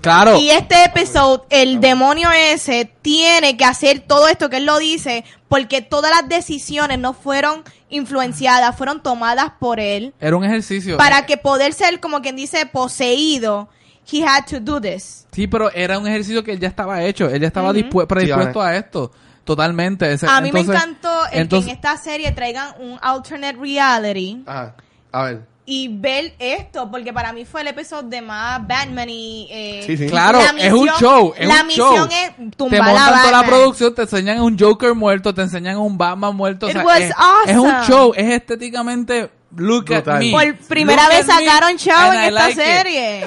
Claro. Y este episodio, el demonio ese tiene que hacer todo esto que él lo dice, porque todas las decisiones no fueron influenciadas, fueron tomadas por él. Era un ejercicio. Para que poder ser, como quien dice, poseído, he had to do this. Sí, pero era un ejercicio que él ya estaba hecho. Él ya estaba Ujú. dispu- predispuesto Sí, a esto. Totalmente. Ese- A mí me entonces- encantó el entonces- que en esta serie traigan un alternate reality Ajá. A ver. Y ver esto, porque para mí fue el episodio de más Batman y... eh, Sí, sí. Claro, la es un show, es la un show. misión es te tumbar a montan toda la producción, te enseñan un Joker muerto, te enseñan un Batman muerto. o It sea, was es, awesome. es un show, es estéticamente look at me. Por primera Look vez sacaron show en I esta like it. serie.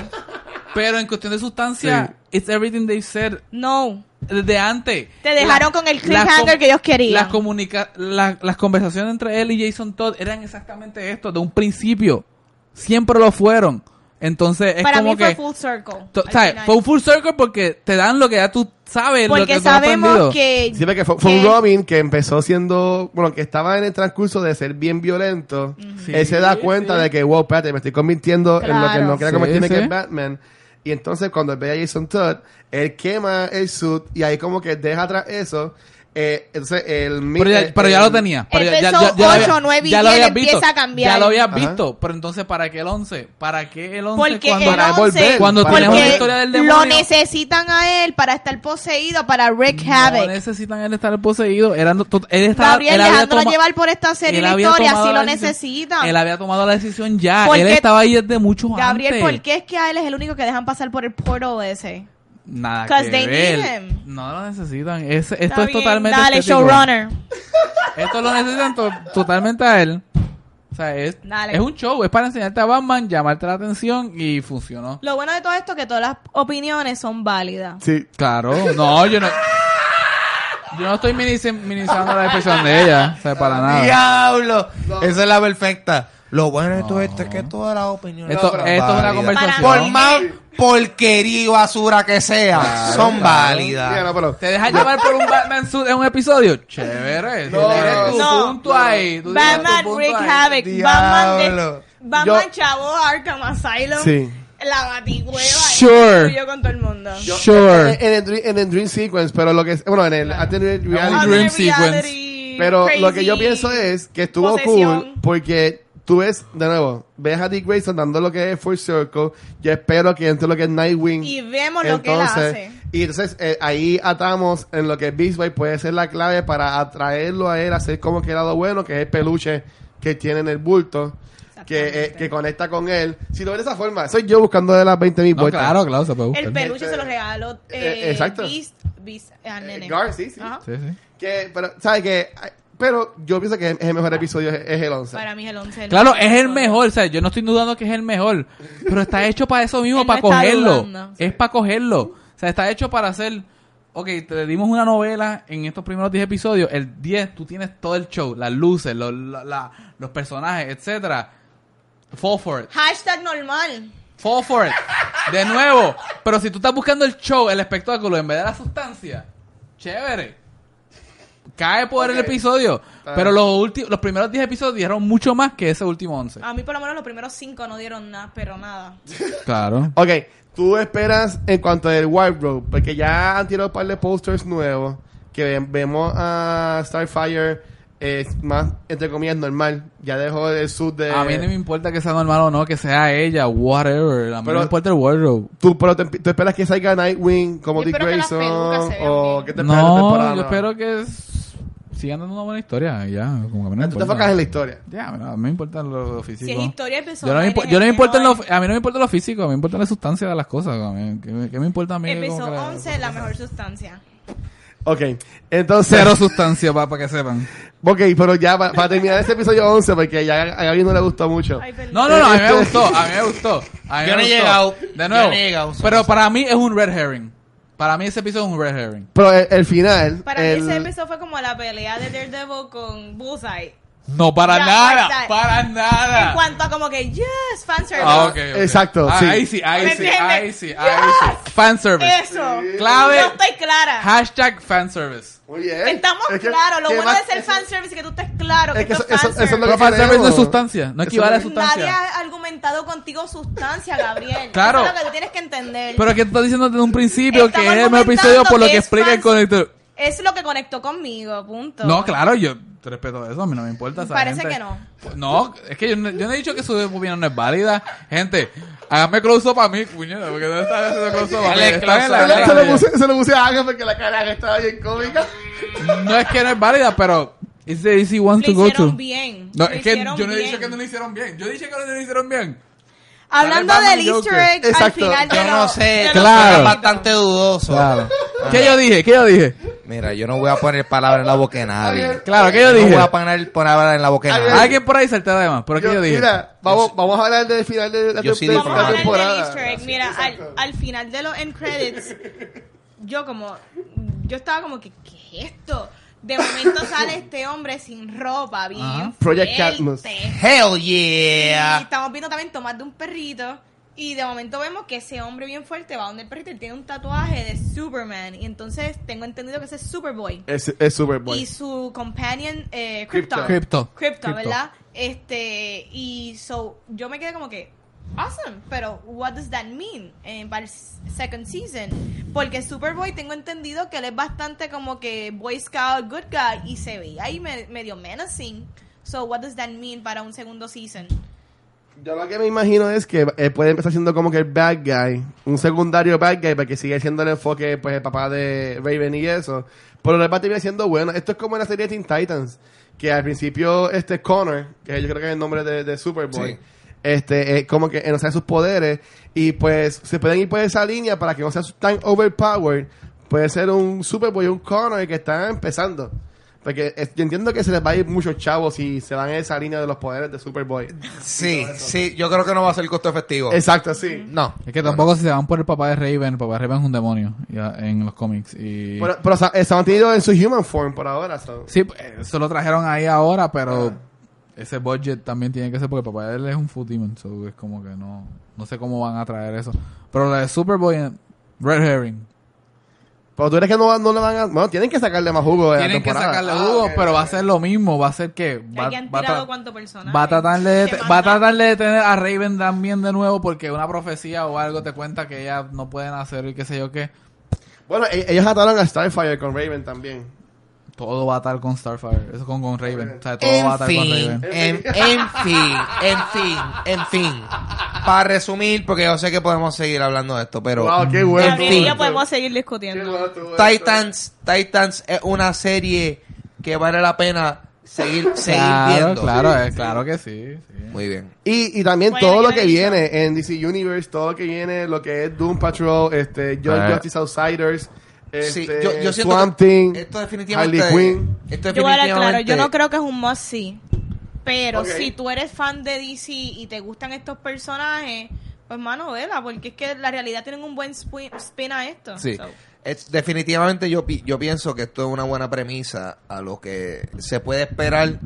Pero en cuestión de sustancia, it's everything they said No. desde antes. Te dejaron con el cliffhanger que ellos querían. Las, comunica la- las conversaciones entre él y Jason Todd eran exactamente esto, de un principio. Siempre lo fueron. Entonces es Para como mí que... fue full circle. to- ¿sabes? Fue un full circle porque te dan lo que ya tú sabes, lo que Porque has aprendido. sabemos que... Sí, porque fue, fue un que- Robin que empezó siendo, bueno, que estaba en el transcurso de ser bien violento. Sí, Él se da cuenta sí. de que, wow, espérate, me estoy convirtiendo en lo que no quería Sí, convertirme, que es Batman. Y entonces cuando ve a Jason Todd, él quema el suit y ahí como que deja atrás eso. Eh, entonces el... Pero ya, pero ya el- lo tenía. Pero ya, ya, ya, lo había- 8, 9 y ya lo 10 habías visto. empieza a cambiar. Ya lo habías Ajá. visto. Pero entonces, ¿para qué el 11? ¿para qué el 11? Porque cuando el Para 11, volver, cuando para tenemos la volver. historia del lo demonio. necesitan a él para estar poseído, para No havoc. necesitan él estar poseído. Eran, to- él estaba, Gabriel, él dejándolo toma- llevar por esta serie había historia, si lo necesitan. Él había tomado la decisión ya. ¿Por Él estaba ahí desde mucho Gabriel, antes. ¿por qué es que a él es el único que dejan pasar por el portal ese? Nada que they ver. need him. No lo necesitan. Es- esto Está es bien, totalmente Dale, estético. showrunner. Esto lo necesitan to- totalmente a él. O sea, es, es un show, es para enseñarte a Batman, llamarte la atención y funcionó. Lo bueno de todo esto es que todas las opiniones son válidas. Sí. Claro, no, yo no. Yo no estoy minimizando la expresión de ella, o sea, para nada. ¡Diablo! Esa es la perfecta. Lo bueno de todo esto es que todas las opiniones Esto, es una conversación. Por más porquería y basura que sea, Claro, son claro. válidas. Mira, no, pero- ¿Te dejas llevar por un Batman suit en un episodio? Chévere. No, tu no. punto ahí. tú tienes tu Batman punto Rick ahí. Havoc, Batman, de, Diablo. Batman Yo- Chavo Arkham Asylum, Sí. la baticueva Sure. y yo con todo el mundo. Sure. En, en el, dream- en el Dream Sequence, pero lo que es, bueno, en el Alternate Reality, Dream sequence. pero lo que yo pienso es que estuvo posesión. cool porque tú ves, de nuevo, ves a Dick Grayson dando lo que es Full Circle, yo espero que entre lo que es Nightwing. Y vemos lo que él hace. Y entonces eh, ahí atamos en lo que Beast Boy puede ser la clave para atraerlo a él, hacer como que lado bueno, que es el peluche que tiene en el bulto, que, eh, que conecta con él. Si lo ves de esa forma, soy yo buscando de las 20 mil No, claro, claro, se puede buscar. El peluche se lo regaló eh, Eh, exacto. Beast, Beast al nene. Gar, sí, sí. Sí, sí. Que, pero, ¿sabes qué? Pero yo pienso que es el mejor episodio, es, es el 11. Para mí es el 11. el Claro, es el mejor, o sea, yo no estoy dudando que es el mejor, pero está hecho para eso mismo, Él no para está cogerlo. dudando. Es para cogerlo. O sea, está hecho para hacer, ok, te dimos una novela en estos primeros 10 episodios, el 10 tú tienes todo el show, las luces, los, la- la- los personajes, etcétera. Fall for it. Hashtag normal. Fall for it. De nuevo. Pero si tú estás buscando el show, el espectáculo, en vez de la sustancia, chévere. Cae por el Ok. episodio. Pero los, últimos los primeros 10 episodios dieron mucho más que ese último 11. A mí por lo menos los primeros 5 no dieron nada, pero nada. Claro. Ok, tú esperas en cuanto al wardrobe, porque ya han tirado un par de posters nuevos, que ve- vemos a Starfire es más, entre comillas, normal. Ya dejó el suit de... A mí no me importa que sea normal o no, que sea ella, whatever. A mí Pero- no me importa el wardrobe. ¿Tú, pero te- tú esperas que salga Nightwing como Yo Dick que Grayson o qué te esperas de No, temporada yo espero que sigan dando una buena historia. Ya, como que no me Tú te enfocas en la historia. Ya, a mí no me importa lo físico. Si es historia de Yo no impo- yo no me importa lo, a mí no me importa lo físico, a mí me importa la sustancia de las cosas. a mí- ¿Qué, me- qué me importa a mí? Episodio como que la- 11, la mejor sustancia. Ok, entonces... Cero sustancia, para que sepan. Ok, pero ya pa- para, terminar este episodio 11, porque ya a Gaby no le gustó mucho. Ay. No, no, no, a mí me gustó, a mí me gustó. A mí Yo me no he llegado, De yo nuevo. no he llegado, pero para mí es un red herring. Para mí ese episodio es un red herring. Pero el, el final... Para el- mí ese episodio fue como la pelea de Daredevil con Bullseye. No, para nada, like para nada. En cuanto a como que, yes, fanservice. Ah. Exacto, Ah, sí. Ahí sí, ahí ¿Me sí, ahí sí, ahí sí. Fanservice. Eso. Clave. Yo estoy clara. Hashtag fanservice. Muy bien. Estamos Es que- claros. Lo bueno más- de ser fanservice es que tú estés claro que, Es que eso- eso- eso es lo Pero que fanservice no es sustancia, no equivale a que- Nadie sustancia. ha argumentado contigo sustancia, Gabriel. Claro. Eso es lo que tú tienes que entender. Pero que tú estás diciendo desde un principio Estamos que es el mejor argumentando episodio por lo que explica el conector. Es lo que conectó conmigo, punto. No, claro, yo te respeto eso, a mí no me importa. esa Parece gente. que no. No, es que yo no, yo no he dicho que su opinión no es válida. Gente, háganme close up a mí, puñeta, porque no están haciendo close up a. Se lo- cara se, lo de- puse, se lo puse a Ángel porque la cara estaba bien cómica. No es que no es válida, pero it's the easy one Lo to go to. hicieron bien. No, es que yo no he bien. dicho que no lo hicieron bien. Yo dije que no lo hicieron bien. Hablando del Easter egg al Exacto. final de Yo no los- sé, de los Claro. es bastante dudoso. Claro. ¿Qué yo dije? ¿Qué yo dije? Mira, yo no voy a poner palabras en la boca de nadie. Claro, ¿qué yo No dije? voy a poner palabras en la boca de Alguien- nadie. Alguien por ahí salté además, pero ¿qué yo, dije? Mira, vamos, vamos a hablar del final de la, Yo sí de- disfruté. Vamos a la hablar del temporada. Easter egg. Mira, al, al final de los end credits, yo como, yo estaba como que, ¿qué es esto? De momento sale este hombre sin ropa, bien Ajá. Project. Cadmus. Hell Y yeah. estamos viendo también tomas de un perrito. Y de momento vemos que ese hombre bien fuerte va donde el perrito y tiene un tatuaje de Superman. Y entonces tengo entendido que ese es Superboy. Es, es Superboy. Y su companion, eh, Krypto. Krypton. Crypto. Krypto, ¿verdad? Este, y so, yo me quedé como que, awesome, pero what does that mean eh, para el second season? Porque Superboy tengo entendido que él es bastante como que Boy Scout, good guy, y se ve ahí me- medio menacing. So, what does that mean para un segundo season? Yo lo que me imagino es que eh, puede empezar siendo como que el bad guy, un secundario bad guy, porque sigue siendo el enfoque, pues, el papá de Raven y eso. Pero va a terminar siendo bueno. Esto es como en la serie Teen Titans, que al principio, este Connor, que yo creo que es el nombre de, de Superboy, Sí. Este, es como que no sabe sus poderes, y pues se pueden ir por esa línea para que no sea tan overpowered. Puede ser un Superboy, un Connor que está empezando. Porque es- yo entiendo que se les va a ir muchos chavos si se van en esa línea de los poderes de Superboy. Sí, sí, yo creo que no va a ser costo efectivo. Exacto, sí. No. Es que tampoco si se van por el papá de Raven, el papá de Raven es un demonio ya, en los cómics. Y... Pero, pero se, se han mantenido en su human form por ahora. so. Sí, eh, eso lo trajeron ahí ahora, pero ese budget también tiene que ser porque papá de él es un food demon, so es como que no, no sé cómo van a traer eso. Pero la de Superboy, Red Herring, Pero tú eres que no, no le van a... Bueno, tienen que sacarle más jugo de la tienen que temporada. sacarle Ah, jugo, pero va a ser lo mismo, va a ser que va, que han va a tirado cuánto personaje. va a tratar de va a tratar de tener a Raven también de nuevo porque una profecía o algo te cuenta que ellas no pueden hacer y qué sé yo qué. Bueno, e- ellos ataron a Starfire con Raven también. Todo va a estar con Starfire, eso con, con Raven, o sea, todo En va a estar con fin, Raven. en, en fin, en fin, en fin. Para resumir, porque yo sé que podemos seguir hablando de esto, pero Wow, qué bueno. Y fin. yo podemos seguir discutiendo. bueno. Titans, Titans es una serie que vale la pena seguir, seguir Claro, viendo. claro, eh, claro que sí. sí. Muy bien. Y, y también Bueno, todo lo que viene en DC Universe, todo lo que viene, lo que es Doom Patrol, este, Young Eh. Justice Outsiders, Sí, este, yo, yo siento Swamp que Thing, esto definitivamente Harley Quinn. esto Yo voy a hablar claro, yo no creo que es un must see. Pero si tú eres fan de DC y te gustan estos personajes, pues mano, vela, porque es que la realidad tienen un buen spin, spin a esto. Sí. So, Es, definitivamente yo, pi- yo pienso que esto es una buena premisa a lo que se puede esperar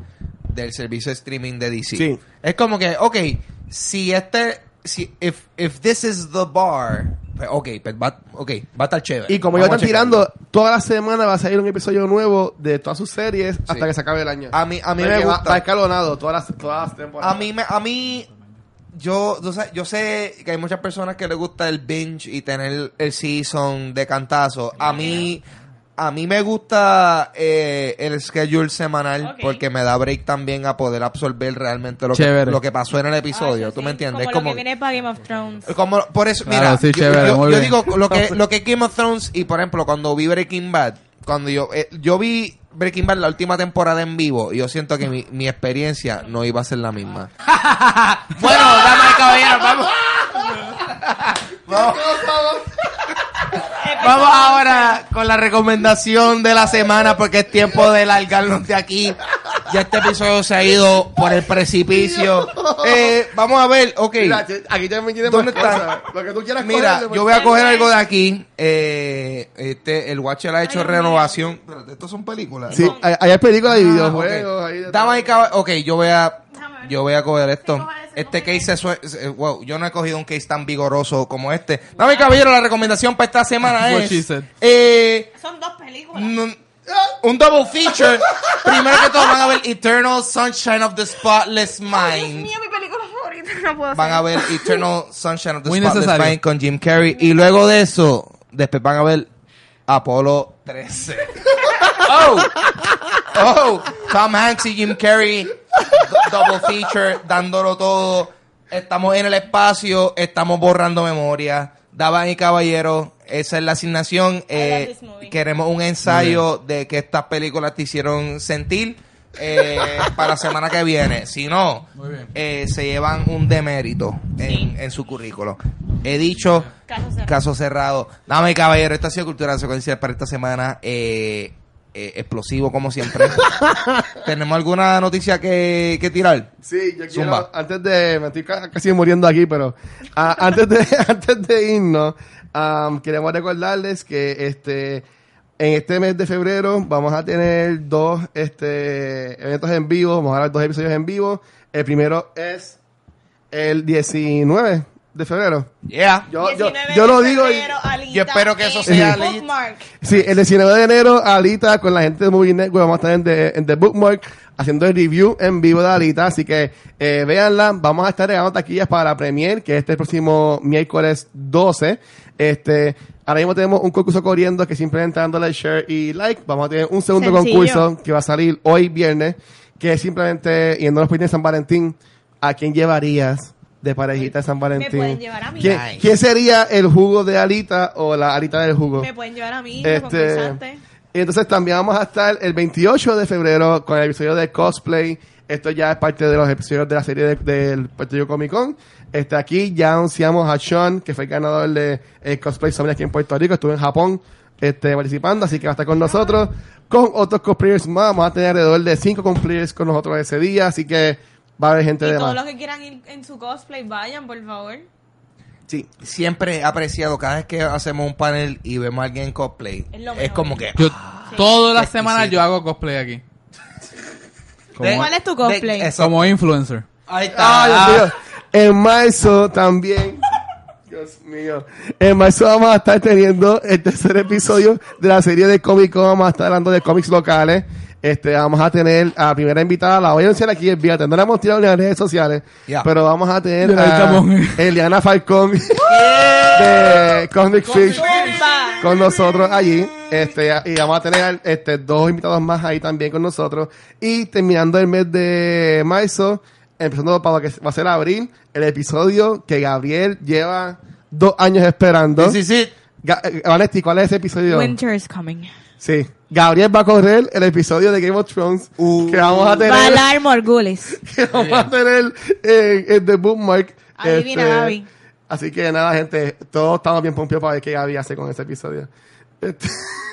del servicio de streaming de DC. Sí. Es como que, ok, si este, si, if, if this is the bar, pues, ok, pues va, ok, va a estar chévere. Y como ellos están tirando, toda la semana va a salir un episodio nuevo de todas sus series hasta que se acabe el año. A mí, a mí Porque me gusta. Va escalonado todas las, todas las temporadas. A mí, me, a mí, yo, yo sé, yo sé que hay muchas personas que les gusta el binge y tener el season de cantazo. A mí, a mí me gusta eh, el schedule semanal porque me da break también a poder absorber realmente lo, que, lo que pasó en el ah, episodio. ¿Tú sí, me entiendes? Como, Es como lo que viene para Game of Thrones. como por eso, Claro, mira, sí, yo, chévere, yo- muy yo bien. digo lo que lo que es Game of Thrones y por ejemplo cuando vi Breaking Bad, cuando yo eh, yo vi Breaking Bad la última temporada en vivo y yo siento que mi, mi experiencia no iba a ser la misma. bueno, damas y caballeros, vamos. vamos. Vamos ahora con la recomendación de la semana porque es tiempo de largarnos de aquí. Ya este episodio se ha ido por el precipicio. Eh, vamos a ver, ok. Mira, aquí también tiene ¿Dónde más está? cosas. Lo que tú quieras Mira, cogerle, yo voy a pues. coger algo de aquí. Eh, este, el Watcher ha hecho Ay, renovación. Espérate, ¿estos son películas? Sí, No. hay, hay películas de Ah, videojuegos. ok. ahí de y caballeros, ok, yo voy a, yo voy a coger esto. Este case es, wow, yo no he cogido un case tan vigoroso como este. Damas y caballeros, la recomendación para esta semana es, eh, Son dos películas. no- un double feature. Primero que todo van a ver Eternal Sunshine of the Spotless Ay, Dios Mind. mío, mi película favorita. No puedo Van a ver Eternal Sunshine of the Muy Spotless necesario. Mind con Jim Carrey. Y luego de eso, después van a ver Apolo 13. oh, oh, Tom Hanks y Jim Carrey, double feature, dándolo todo. Estamos en el espacio, estamos borrando memoria. Daban y caballeros, esa es la asignación. Eh, queremos un ensayo de que estas películas te hicieron sentir eh, para la semana que viene. Si no, eh, se llevan un demérito en, Sí. en su currículo. He dicho, Caso cerrado. caso cerrado. Dame caballero, esta ha sido cultura secuencial para esta semana. Eh, eh, explosivo como siempre. ¿Tenemos alguna noticia que, que tirar? Sí, yo quiero, antes de, me estoy ca- casi muriendo aquí, pero ah, antes de antes de irnos, am, queremos recordarles que este en este mes de febrero vamos a tener dos este eventos en vivo, vamos a dar dos episodios en vivo. El primero es el 19 de febrero. Yeah. Yo, yo, 19 yo de lo digo y, yo espero que eso sea bookmark. Sí, el 19 de enero, Alita, con la gente de Movie Network, vamos a estar en The, en The Bookmark haciendo el review en vivo de Alita, así que eh, véanla, vamos a estar regalando taquillas para la premier, que este es el próximo miércoles 12. Este, ahora mismo tenemos un concurso corriendo que simplemente dándole share y like, vamos a tener un segundo Sencillo. concurso que va a salir hoy viernes, que es simplemente yendo a los de San Valentín, ¿a quién llevarías de parejita de San Valentín? pueden llevar a mí. ¿Quién, Nice. quién sería el jugo de Alita o la Alita del jugo? Me pueden llevar a mí, de Este, y entonces también vamos a estar el 28 de febrero con el episodio de cosplay Esto ya es parte de los episodios de la serie de- del Puerto Rico Comic Con. Este, aquí ya anunciamos a Sean, que fue el ganador de el Cosplay Summit aquí en Puerto Rico. Estuvo en Japón este, participando, así que va a estar con nosotros. Con otros cosplayers más. Vamos a tener alrededor de cinco cosplayers con nosotros ese día, así que va a haber gente Y de todos más. los que quieran ir en su cosplay, vayan, por favor. Sí, siempre he apreciado cada vez que hacemos un panel y vemos a alguien en cosplay. Es lo Es, mejor. como que. Yo, ah, todas las semanas yo hago cosplay aquí. de- ¿Cuál es tu cosplay? de- eso. Como influencer. Ahí está. Ay, Dios mío. En marzo también. Dios mío. En marzo vamos a estar teniendo el tercer episodio de la serie de Comic Con. Vamos a estar hablando de cómics locales. Este, vamos a tener a la primera invitada, la voy a anunciar aquí, fíjate, no la hemos tirado en las redes sociales, pero vamos a tener a. Eliana Falcón de Comic Fish con nosotros allí. Este, y vamos a tener este, dos invitados más ahí también con nosotros. Y terminando el mes de marzo, empezando para lo que va a ser abril, el episodio que Gabriel lleva dos años esperando. Sí, sí, sí. Eh, ¿cuál es ese episodio? Winter is coming. Sí. Gabriel va a correr el episodio de Game of Thrones Uh. que vamos a tener, Valar Morgulis. que vamos a tener en, en The Bookmark. Adivina, Este, Gaby. Así que nada, gente, todos estamos bien pompeados para ver qué Gaby hace con ese episodio. Este,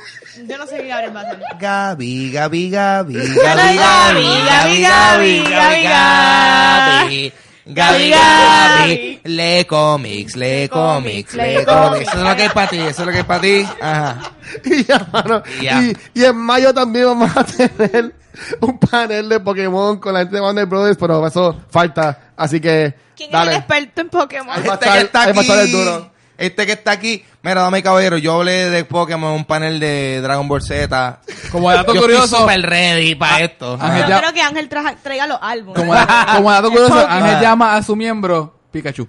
Yo no sé qué Gabriel hacer. Gaby, Gaby, Gaby, Gaby, Gaby, Gaby, Gaby, Gaby, Gaby, Gaby, Gaby, lee cómics, lee cómics, lee cómics. Eso es lo que es para ti, eso es lo que es para ti. Ajá. y, ya, mano, y, y en mayo también vamos a tener un panel de Pokémon con la gente de Warner Brothers, pero eso falta. Así que, ¿Quién dale. es el experto en Pokémon? Ahí va a Este estar- ahí va a estar el duro. Este que está aquí, mira, dame caballero, yo hablé de Pokémon, un panel de Dragon Ball Z. Como dato Yo curioso, estoy super ready para esto. Ángel Yo ya- quiero que Ángel traja- traiga los álbumes. como, como dato curioso. Ángel llama a su miembro Pikachu.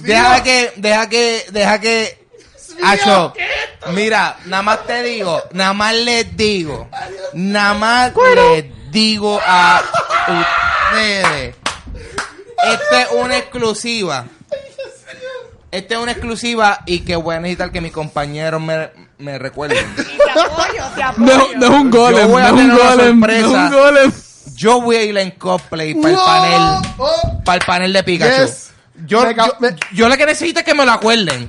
Deja que, deja que, deja que. Acho, mira, nada más te digo, nada más les digo, nada más les digo a ustedes. Esta es una exclusiva. Esta es una exclusiva y que voy a necesitar que mis compañeros me, me recuerden. Y te apoyo, te apoyo. No, no es un golem, Yo voy no a es un tener una golem, no es sorpresa. un golem. Yo voy a ir en cosplay para el panel, Oh, para el panel de Pikachu. Yes. Yo, Me ca- yo, me- yo lo que necesito es que me lo acuerden.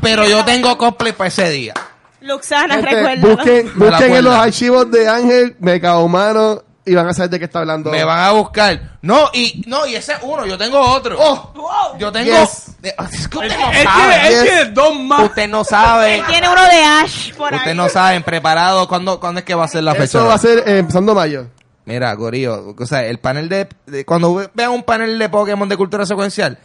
Pero yo tengo cosplay para ese día. Luxana, gente, recuerda. busquen, Me la busquen en los archivos de Ángel, Mega Humano, y van a saber de qué está hablando. Me van a buscar. No, y no, y ese es uno, yo tengo otro. Oh, yo tengo. yes. Eh, Es que usted no Él tiene, sabe. él Yes. tiene dos más. Usted no sabe. Tiene uno de Ash por Usted ahí. no saben, preparado. ¿Cuándo, ¿Cuándo es que va a ser la fecha? Eso va a ser eh, empezando mayo. Mira, Gorillo, o sea, el panel de, de- Cuando ve- vean un panel de Pokémon de cultura secuencial,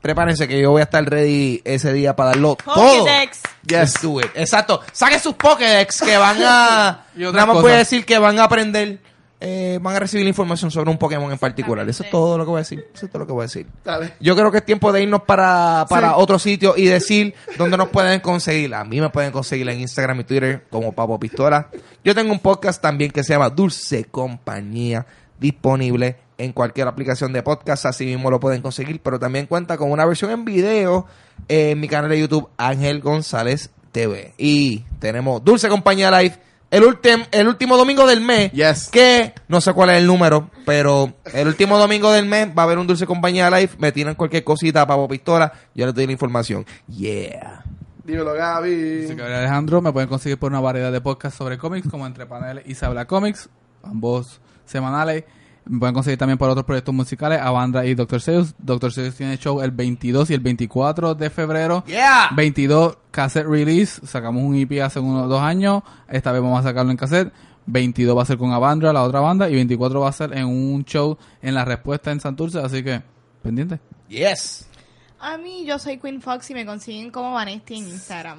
prepárense que yo voy a estar ready ese día para darlo todo. Pokédex. Yes. Do it. Exacto. Saquen sus Pokédex que van a... Nada más voy a decir que van a aprender... eh, van a recibir información sobre un Pokémon en particular. Eso es todo lo que voy a decir. Eso es todo lo que voy a decir. Dale. Yo creo que es tiempo de irnos para, para Sí. otro sitio y decir dónde nos pueden conseguir. A mí me pueden conseguir en Instagram y Twitter como Papo Pistola. Yo tengo un podcast también que se llama Dulce Compañía, disponible en cualquier aplicación de podcast. Así mismo lo pueden conseguir, pero también cuenta con una versión en video en mi canal de YouTube Ángel González TV. Y tenemos Dulce Compañía Live. El, ultim- el último domingo del mes, Yes. que no sé cuál es el número, pero el último domingo del mes va a haber un Dulce Compañía Live. Me tiran cualquier cosita, Papo Pistola, yo les doy la información. Yeah. Dímelo, Gaby. Soy Gabriel Alejandro, me pueden conseguir por una variedad de podcasts sobre cómics, como Entre Paneles y Se Habla Comics, ambos semanales. Me pueden conseguir también por otros proyectos musicales, Avandra y Dr. Seuss. Dr. Seuss tiene show el 22 y el 24 de febrero. Yeah. 22 cassette release, sacamos un EP hace unos dos años, esta vez vamos a sacarlo en cassette. 22 va a ser con Avandra, la otra banda, y 24 va a ser en un show en La Respuesta en Santurce, así que pendiente. Yes. A mí, yo soy Queen Fox y me consiguen como Vanesti en Instagram.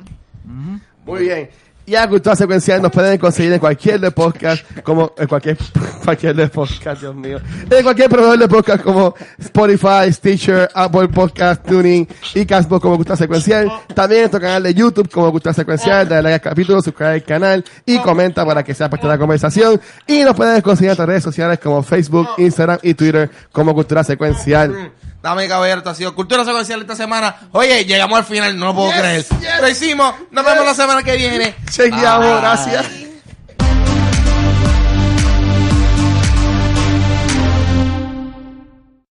Muy bien. A Cultura Secuencial nos pueden conseguir en cualquier de podcast, como en cualquier, cualquier de podcast, Dios mío. En cualquier proveedor de podcast como Spotify, Stitcher, Apple Podcast, Tuning y Castbox como Cultura Secuencial. También en nuestro canal de YouTube como Cultura Secuencial. Dale like al capítulo, suscríbete al canal y comenta para que sea parte de la conversación. Y nos pueden conseguir en nuestras redes sociales como Facebook, Instagram y Twitter como Cultura Secuencial. Dame caballero, esto ha sido Cultura Secuencial esta semana. Oye, llegamos al final, no lo puedo Yes, creer. yes, Lo hicimos. Nos vemos la semana que viene. Chequeamos, gracias.